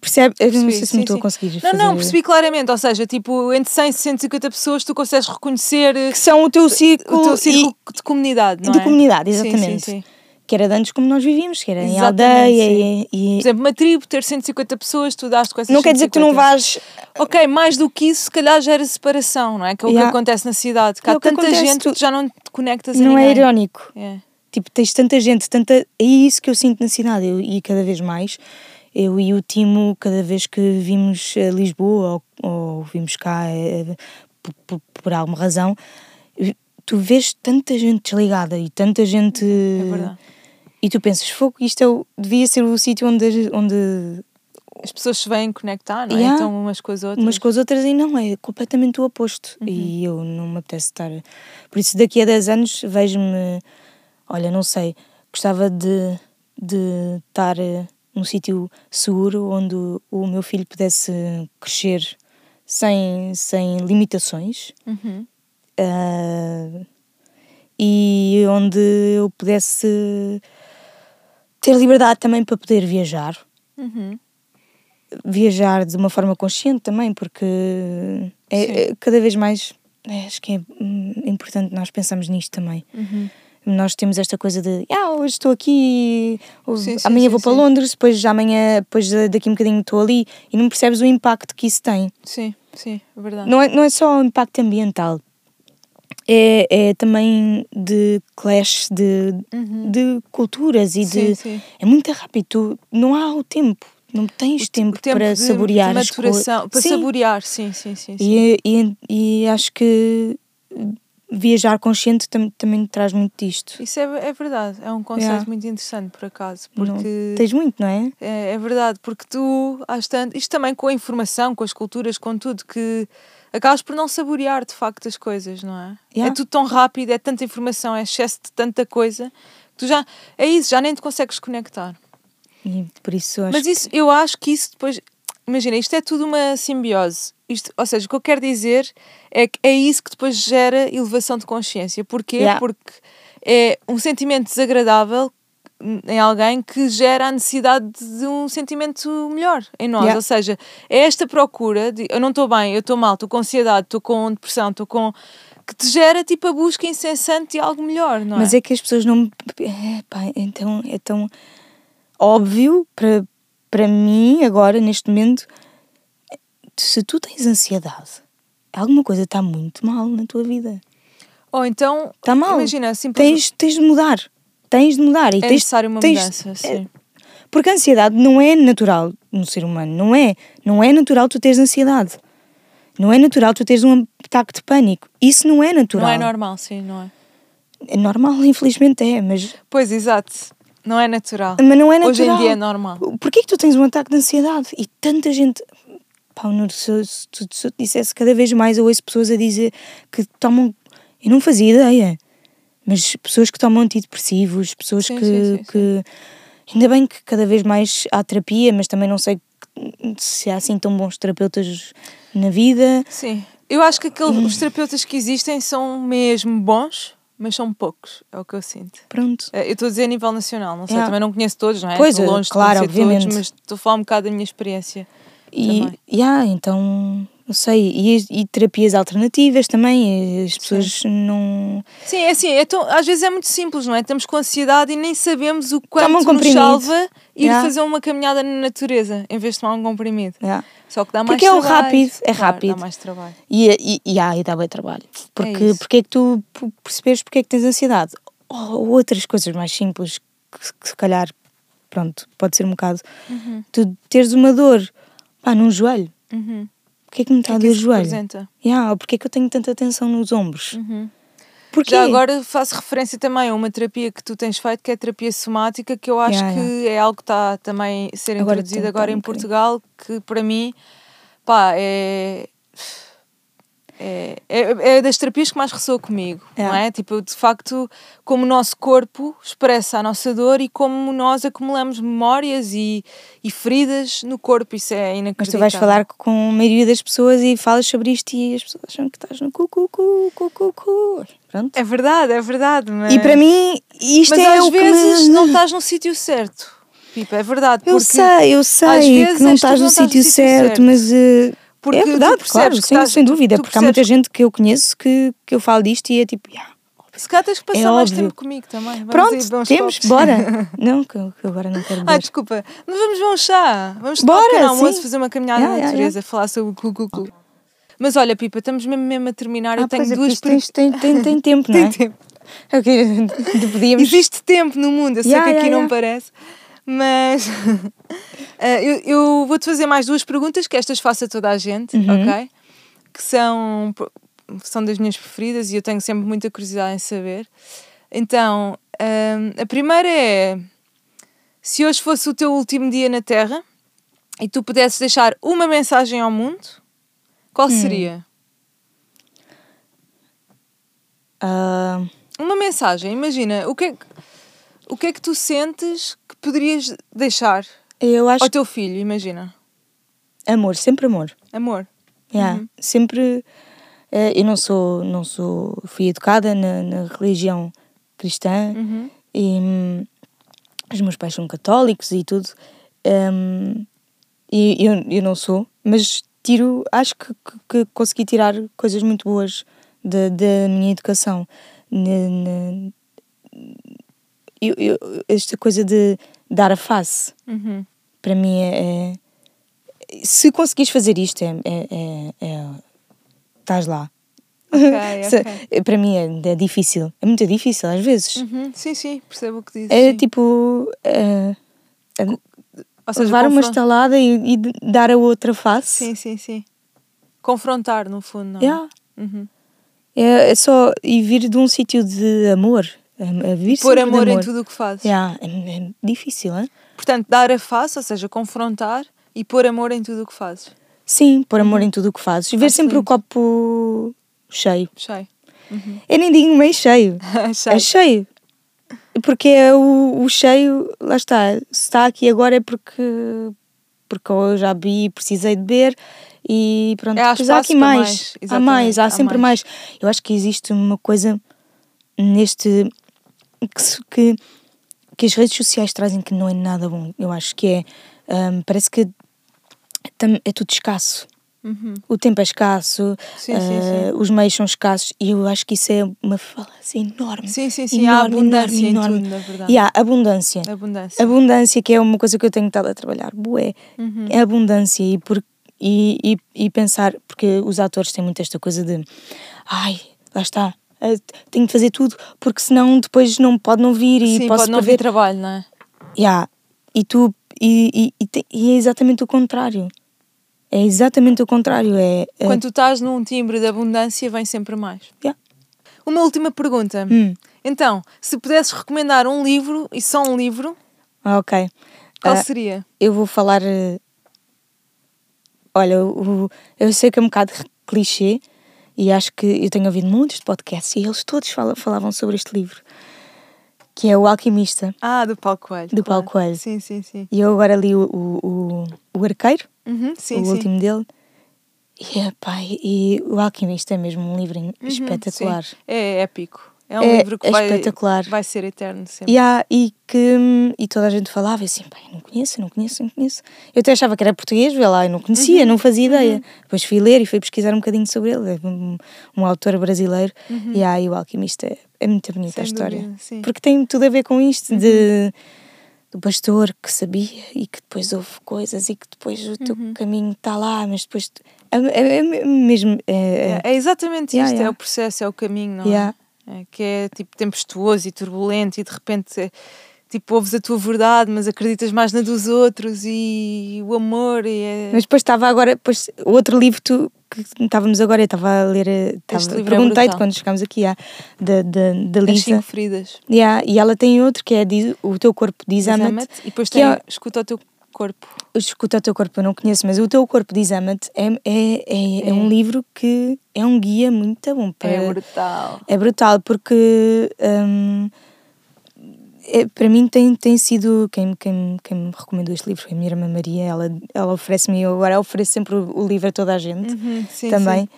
B: percebe, eu não sei
A: Percebi,
B: se me
A: sim,
B: estou a
A: sim.
B: conseguir
A: Não, não, percebi claramente. Ou seja, tipo, entre 100 e 150 pessoas tu consegues reconhecer
B: Que são o teu círculo,
A: o teu círculo de comunidade, não
B: de
A: é?
B: comunidade,
A: Sim,
B: exatamente.
A: Sim, sim.
B: Que era de antes como nós vivíamos, que era em
A: Exatamente,
B: aldeia
A: sim.
B: e, e-
A: Por exemplo, uma tribo ter 150 pessoas, tu dás com essas
B: não quer dizer que tu não
A: 150.
B: vás
A: Ok, mais do que isso, se calhar gera separação, não é? Que é o
B: Yeah.
A: que acontece na cidade. Que
B: É
A: há
B: que
A: tanta
B: acontece,
A: gente
B: tu-
A: que já não te conectas a
B: não é
A: ninguém.
B: irónico.
A: É.
B: Tipo, tens tanta gente, tanta. É isso que eu sinto na cidade. Eu, e cada vez mais, eu e o Timo, cada vez que vimos a Lisboa ou, ou vimos cá eh, por, por, por alguma razão, tu vês tanta gente desligada e tanta gente.
A: É verdade.
B: E tu pensas, fogo, isto é o, devia ser o sítio onde, onde
A: As pessoas se vêm conectar, não é?
B: Yeah.
A: Então umas com as outras.
B: umas com as outras e não, é completamente o oposto. E eu não me apetece estar. Por isso, daqui a 10 anos, vejo-me. Olha, não sei, gostava de, de estar eh, num sítio seguro onde o, o meu filho pudesse crescer sem, sem limitações.
A: Uhum.
B: ah, e onde eu pudesse ter liberdade também para poder viajar
A: Uhum.
B: viajar de uma forma consciente também, porque é, é cada vez mais é, acho que é hum, importante nós pensarmos nisto também.
A: Uhum.
B: Nós temos esta coisa de ah, hoje estou aqui,
A: Sim,
B: amanhã
A: sim,
B: vou para
A: sim.
B: Londres, depois amanhã, depois daqui um bocadinho estou ali e não percebes o impacto que isso tem.
A: Sim, sim, é verdade.
B: Não é, não é só o impacto ambiental, é, é também de clash de,
A: Uhum.
B: de culturas e
A: Sim,
B: de.
A: sim.
B: É muito rápido, tu, não há o tempo, não tens tempo,
A: tempo
B: para
A: de-
B: saborear
A: de maturação, para
B: Sim.
A: saborear, sim, sim, sim.
B: E, e, e acho que viajar consciente tam, também traz muito disto.
A: Isso é, é verdade, é um conceito
B: Yeah.
A: muito interessante, por acaso,
B: Não-
A: porque
B: tens muito, não é?
A: é, é verdade, porque tu, às tanto, isto também com a informação, com as culturas, com tudo, que acabas por não saborear de facto as coisas, não é?
B: Yeah.
A: É tudo tão rápido, é tanta informação, é excesso de tanta coisa, que tu já, é isso, já nem te consegues conectar.
B: E por isso acho
A: Mas isso, eu acho que isso depois. Imagina, isto é tudo uma simbiose. Isto, ou seja, o que eu quero dizer é que é isso que depois gera elevação de consciência. Porquê?
B: Yeah.
A: Porque é um sentimento desagradável em alguém que gera a necessidade de um sentimento melhor em nós.
B: Yeah.
A: Ou seja, é esta procura de eu não estou bem, eu estou mal, estou com ansiedade, estou com depressão, estou com. que te gera tipo a busca incessante de algo melhor, não
B: Mas
A: é?
B: é que as pessoas não. É, pá, então é tão óbvio para, para mim, agora, neste momento, se tu tens ansiedade, alguma coisa está muito mal na tua vida.
A: Ou então,
B: Está mal.
A: imagina, simplesmente.
B: Tens, tens de mudar. Tens de mudar. E
A: É
B: tens,
A: necessário uma
B: tens-
A: mudança,
B: é-
A: sim.
B: Porque a ansiedade não é natural no ser humano. Não é. Não é natural tu teres ansiedade. Não é natural tu teres um ataque de pânico. Isso não é natural.
A: Não é normal, sim, não é?
B: É normal, infelizmente é, mas,
A: Pois, exato. Não é natural.
B: mas não é natural.
A: Hoje em dia é normal.
B: Porquê que tu tens um ataque de ansiedade? E tanta gente. Pá, se, se, tu- se eu te dissesse cada vez mais, eu ouço pessoas a dizer que tomam. Eu não fazia ideia. Mas pessoas que tomam antidepressivos, pessoas
A: Sim,
B: que,
A: sim, sim,
B: que. Ainda bem que cada vez mais há terapia, mas também não sei se há assim tão bons terapeutas na vida.
A: Sim. Eu acho que aquele-
B: Hum.
A: os terapeutas que existem são mesmo bons, mas são poucos. É o que eu sinto.
B: Pronto.
A: Eh, Eu estou a dizer a nível nacional, não sei,
B: Yeah.
A: também não conheço todos, não é?
B: Pois,
A: Estou longe
B: claro, obviamente.
A: todos, mas estou a falar um bocado da minha experiência.
B: E,
A: Também.
B: yeah, então, não sei. E, e terapias alternativas também. As pessoas não.
A: Sim, é assim, é tão- às vezes é muito simples, não é? Estamos com ansiedade e nem sabemos o quanto
B: um
A: nos salva ir
B: Yeah.
A: fazer uma caminhada na natureza, em vez de tomar um comprimido.
B: Yeah.
A: Só que dá mais
B: Porque é o
A: trabalho.
B: rápido, é
A: Claro,
B: rápido.
A: Dá mais trabalho.
B: E, e, e, ah, e dá bem trabalho. Porque,
A: isso.
B: porque é que tu percebes porque é que tens ansiedade? Ou outras coisas mais simples que, que se calhar, pronto, pode ser um bocado.
A: Uhum.
B: Tu teres uma dor pá, num joelho.
A: Uhum.
B: Porquê é que me está a doer
A: que
B: o joelho?
A: representa?
B: Yeah, ou porquê é que eu tenho tanta tensão nos ombros?
A: Uhum.
B: Porquê?
A: Já agora faço referência também a uma terapia que tu tens feito, que é a terapia somática, que eu acho
B: Yeah,
A: que é algo que está também a ser
B: Agora
A: introduzido agora em
B: um.
A: Portugal, que para mim, pá, é, é, é, é das terapias que mais ressoa comigo, não
B: Yeah.
A: é? Tipo, de facto, como o nosso corpo expressa a nossa dor e como nós acumulamos memórias e, e feridas no corpo, isso é inacreditável.
B: Mas tu vais falar com a maioria das pessoas e falas sobre isto e as pessoas acham que estás no cu, cu, cu, cu, cu, cu. Pronto.
A: É verdade, é verdade, mas...
B: E para mim, isto
A: mas
B: é
A: às
B: o que
A: vezes
B: me...
A: não estás no sítio certo. Pipa, é verdade.
B: Eu sei, eu sei que não estás
A: não
B: no
A: estás
B: sítio certo, mas eh,
A: Porque
B: é verdade,
A: percebes
B: claro,
A: que
B: sim,
A: estás-
B: sem dúvida, porque há muita
A: percebes-
B: gente que eu conheço que, que eu falo disto e é tipo, "Ya,
A: Se calhar tens que passar
B: É
A: mais
B: óbvio.
A: tempo comigo também. Vamos
B: pronto, temos, bora. não, que eu, eu agora não quero
A: Ah, desculpa. Mas vamos ver um chá. Vamos tomar um
B: Bora,
A: almoço, fazer uma caminhada
B: Ya,
A: na natureza, falar sobre o cu-cu-cu. Mas olha, Pipa, estamos mesmo, mesmo a terminar. eu
B: Ah,
A: tenho
B: pois é,
A: duas
B: porque isto tem, tem, tem, tem tempo, não
A: Tem
B: é?
A: tempo.
B: Ok, podíamos...
A: Existe tempo no mundo, eu sei que aqui não parece, mas eh, eu, eu vou-te fazer mais duas perguntas, que estas faço a toda a gente,
B: Uhum.
A: ok? Que são, são das minhas preferidas e eu tenho sempre muita curiosidade em saber. Então, hum, a primeira é: se hoje fosse o teu último dia na Terra e tu pudesses deixar uma mensagem ao mundo, qual
B: Hum.
A: seria?
B: Ah,
A: Uma mensagem, imagina, o que é que, o que, é que tu sentes poderias deixar
B: eu acho
A: ao teu filho, imagina.
B: amor, sempre amor.
A: Amor.
B: Yeah,
A: Uhum.
B: Sempre. eh, eu não sou, não sou. Fui educada na, na religião cristã
A: Uhum.
B: e hum, os meus pais são católicos e tudo. hum, e eu, eu não sou, mas tiro. Acho que, que, que consegui tirar coisas muito boas da, da minha educação. Na- na- eu, eu- esta coisa de dar a face
A: Uhum.
B: para mim é, é- se conseguires fazer isto é, é, é- é- estás lá
A: Ok,
B: Se-
A: ok.
B: para mim é, é difícil é muito difícil às vezes
A: Uhum. Sim, sim, percebo o que dizes.
B: é
A: sim.
B: tipo
A: Ou seja,
B: levar uma estalada e, e dar a outra face
A: Sim, sim, sim. Confrontar, no fundo, não é?
B: Yeah.
A: Uhum.
B: é, é só e vir de um sítio de amor a, vir
A: Pôr
B: de
A: amor, em tudo o que fazes.
B: Yeah, é, é difícil hein?
A: Portanto, dar a face, ou seja, confrontar e pôr amor em tudo o que fazes.
B: sim pôr amor em tudo o que fazes e ver sempre o copo cheio
A: Cheio.
B: eu nem digo meio cheio
A: Cheio.
B: É cheio. Porque é o, o cheio, lá está, se está aqui agora é porque, porque eu já bebi e precisei de beber e pronto,
A: É, há
B: depois há aqui mais,
A: mais,
B: há mais, há
A: há
B: sempre
A: mais.
B: mais. Eu acho que existe uma coisa neste que, que, as redes sociais trazem que não é nada bom. Eu acho que é, hum, parece que é tudo escasso.
A: Uhum.
B: O tempo é escasso,
A: Sim, sim,
B: eh,
A: sim.
B: os meios são escassos e eu acho que isso é uma falácia enorme.
A: Sim, sim, sim.
B: Enorme,
A: abundância
B: enorme, enorme.
A: tudo, verdade.
B: E há abundância.
A: Abundância.
B: Abundância, que é uma coisa que eu tenho estado a trabalhar. Bué.
A: Uhum.
B: É abundância e, por, e, e, e pensar, porque os atores têm muito esta coisa de ai, lá está, eh, tenho de fazer tudo, porque senão depois não pode não vir e
A: Sim,
B: posso
A: pode não
B: perder.
A: vir trabalho, não é?
B: Yeah. E tu e, e, e, e é exatamente o contrário. É exatamente o contrário. É, é-
A: Quando tu estás num timbre de abundância, vem sempre mais.
B: Yeah.
A: Uma última pergunta.
B: Hum.
A: Então, se pudesses recomendar um livro, e só um livro,
B: Ah, ok.
A: qual
B: Ah,
A: seria?
B: eu vou falar. eh, Olha, eu sei que é um bocado clichê e acho que eu tenho ouvido muitos podcasts e eles todos fala- falavam sobre este livro, que é O Alquimista.
A: Ah, do Paulo Coelho.
B: Do
A: claro.
B: Paulo Coelho.
A: Sim, sim, sim.
B: E eu agora li o, o, o, o Arqueiro,
A: Uhum, sim,
B: o
A: sim.
B: último dele. E, epá, e O Alquimista é mesmo um livro
A: Uhum,
B: espetacular.
A: sim. É épico. É um
B: É-
A: livro que
B: é
A: vai,
B: espetacular.
A: vai ser eterno sempre.
B: E, há, e que e toda a gente falava assim, eu não conheço, não conheço, não conheço. Eu até achava que era português, vê lá, eu não conhecia,
A: Uhum,
B: não fazia ideia. Depois fui ler e fui pesquisar um bocadinho sobre ele, é um, um autor brasileiro. E aí o alquimista é, é muito bonita
A: Uhum. Sem
B: a história.
A: dúvida. Uhum.
B: Porque tem tudo a ver com isto de do pastor que sabia e que depois houve coisas e que depois o teu
A: Uhum.
B: caminho está lá, mas depois é, é- é mesmo é, é-
A: É, é exatamente
B: Yeah,
A: isto, é
B: yeah.
A: o processo, é o caminho, não
B: Yeah.
A: é? É, Que é tipo tempestuoso e turbulento e de repente é, tipo ouves a tua verdade, mas acreditas mais na dos outros e o amor e é...
B: Mas depois estava agora, depois, o outro livro tu, que estávamos agora, eu estava a ler, eh, estava-
A: é
B: perguntei-te
A: brutal.
B: quando chegámos aqui, ah, da, da, da
A: As
B: Lisa.
A: cinco feridas.
B: Yeah, e ela tem outro que é diz- O Teu Corpo diz. Ama-te,
A: E depois tem
B: é-
A: escuta o teu corpo.
B: Escuta o Teu Corpo, eu não conheço, mas O Teu Corpo diz ama-te é, é, é, é um livro que é um guia muito bom para.
A: É brutal.
B: É brutal porque hum, é- para mim tem, tem sido quem, quem, quem me recomendou este livro foi a minha irmã Maria. Ela, ela oferece-me, eu agora ofereço sempre o, o livro a toda a gente
A: Uhum, sim,
B: também.
A: sim.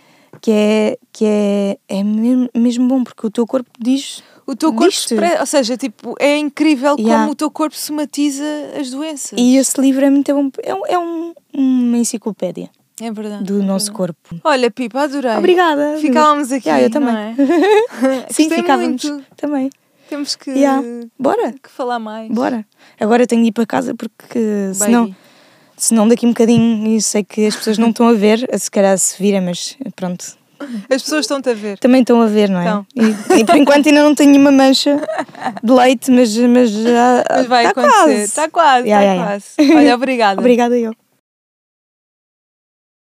B: Que é, que é, é mesmo, bom, porque o teu corpo diz.
A: O teu corpo,
B: Diz-te.
A: expre- ou seja, tipo, é incrível
B: Yeah.
A: como o teu corpo somatiza as doenças.
B: E esse livro é muito bom. É, um- é um- uma enciclopédia
A: É verdade.
B: do
A: é
B: nosso
A: verdade.
B: corpo.
A: Olha, Pipa, adorei.
B: Obrigada.
A: Ficávamos aqui.
B: Yeah, eu também.
A: é?
B: Sim,
A: Gostei
B: ficávamos.
A: muito.
B: Também.
A: Temos que,
B: Yeah. Bora,
A: que falar mais.
B: bora. Agora eu tenho de ir para casa porque
A: Baby.
B: senão, senão daqui um bocadinho, e sei que as pessoas não estão a ver, se calhar se virem, mas pronto.
A: As pessoas estão-te a ver.
B: Também estão a ver, não é? E, e por enquanto ainda não tenho nenhuma mancha de leite, mas, mas já
A: Mas vai
B: está
A: acontecer.
B: quase.
A: Está quase, está
B: Yeah, yeah,
A: quase. Olha, obrigada.
B: Obrigada eu.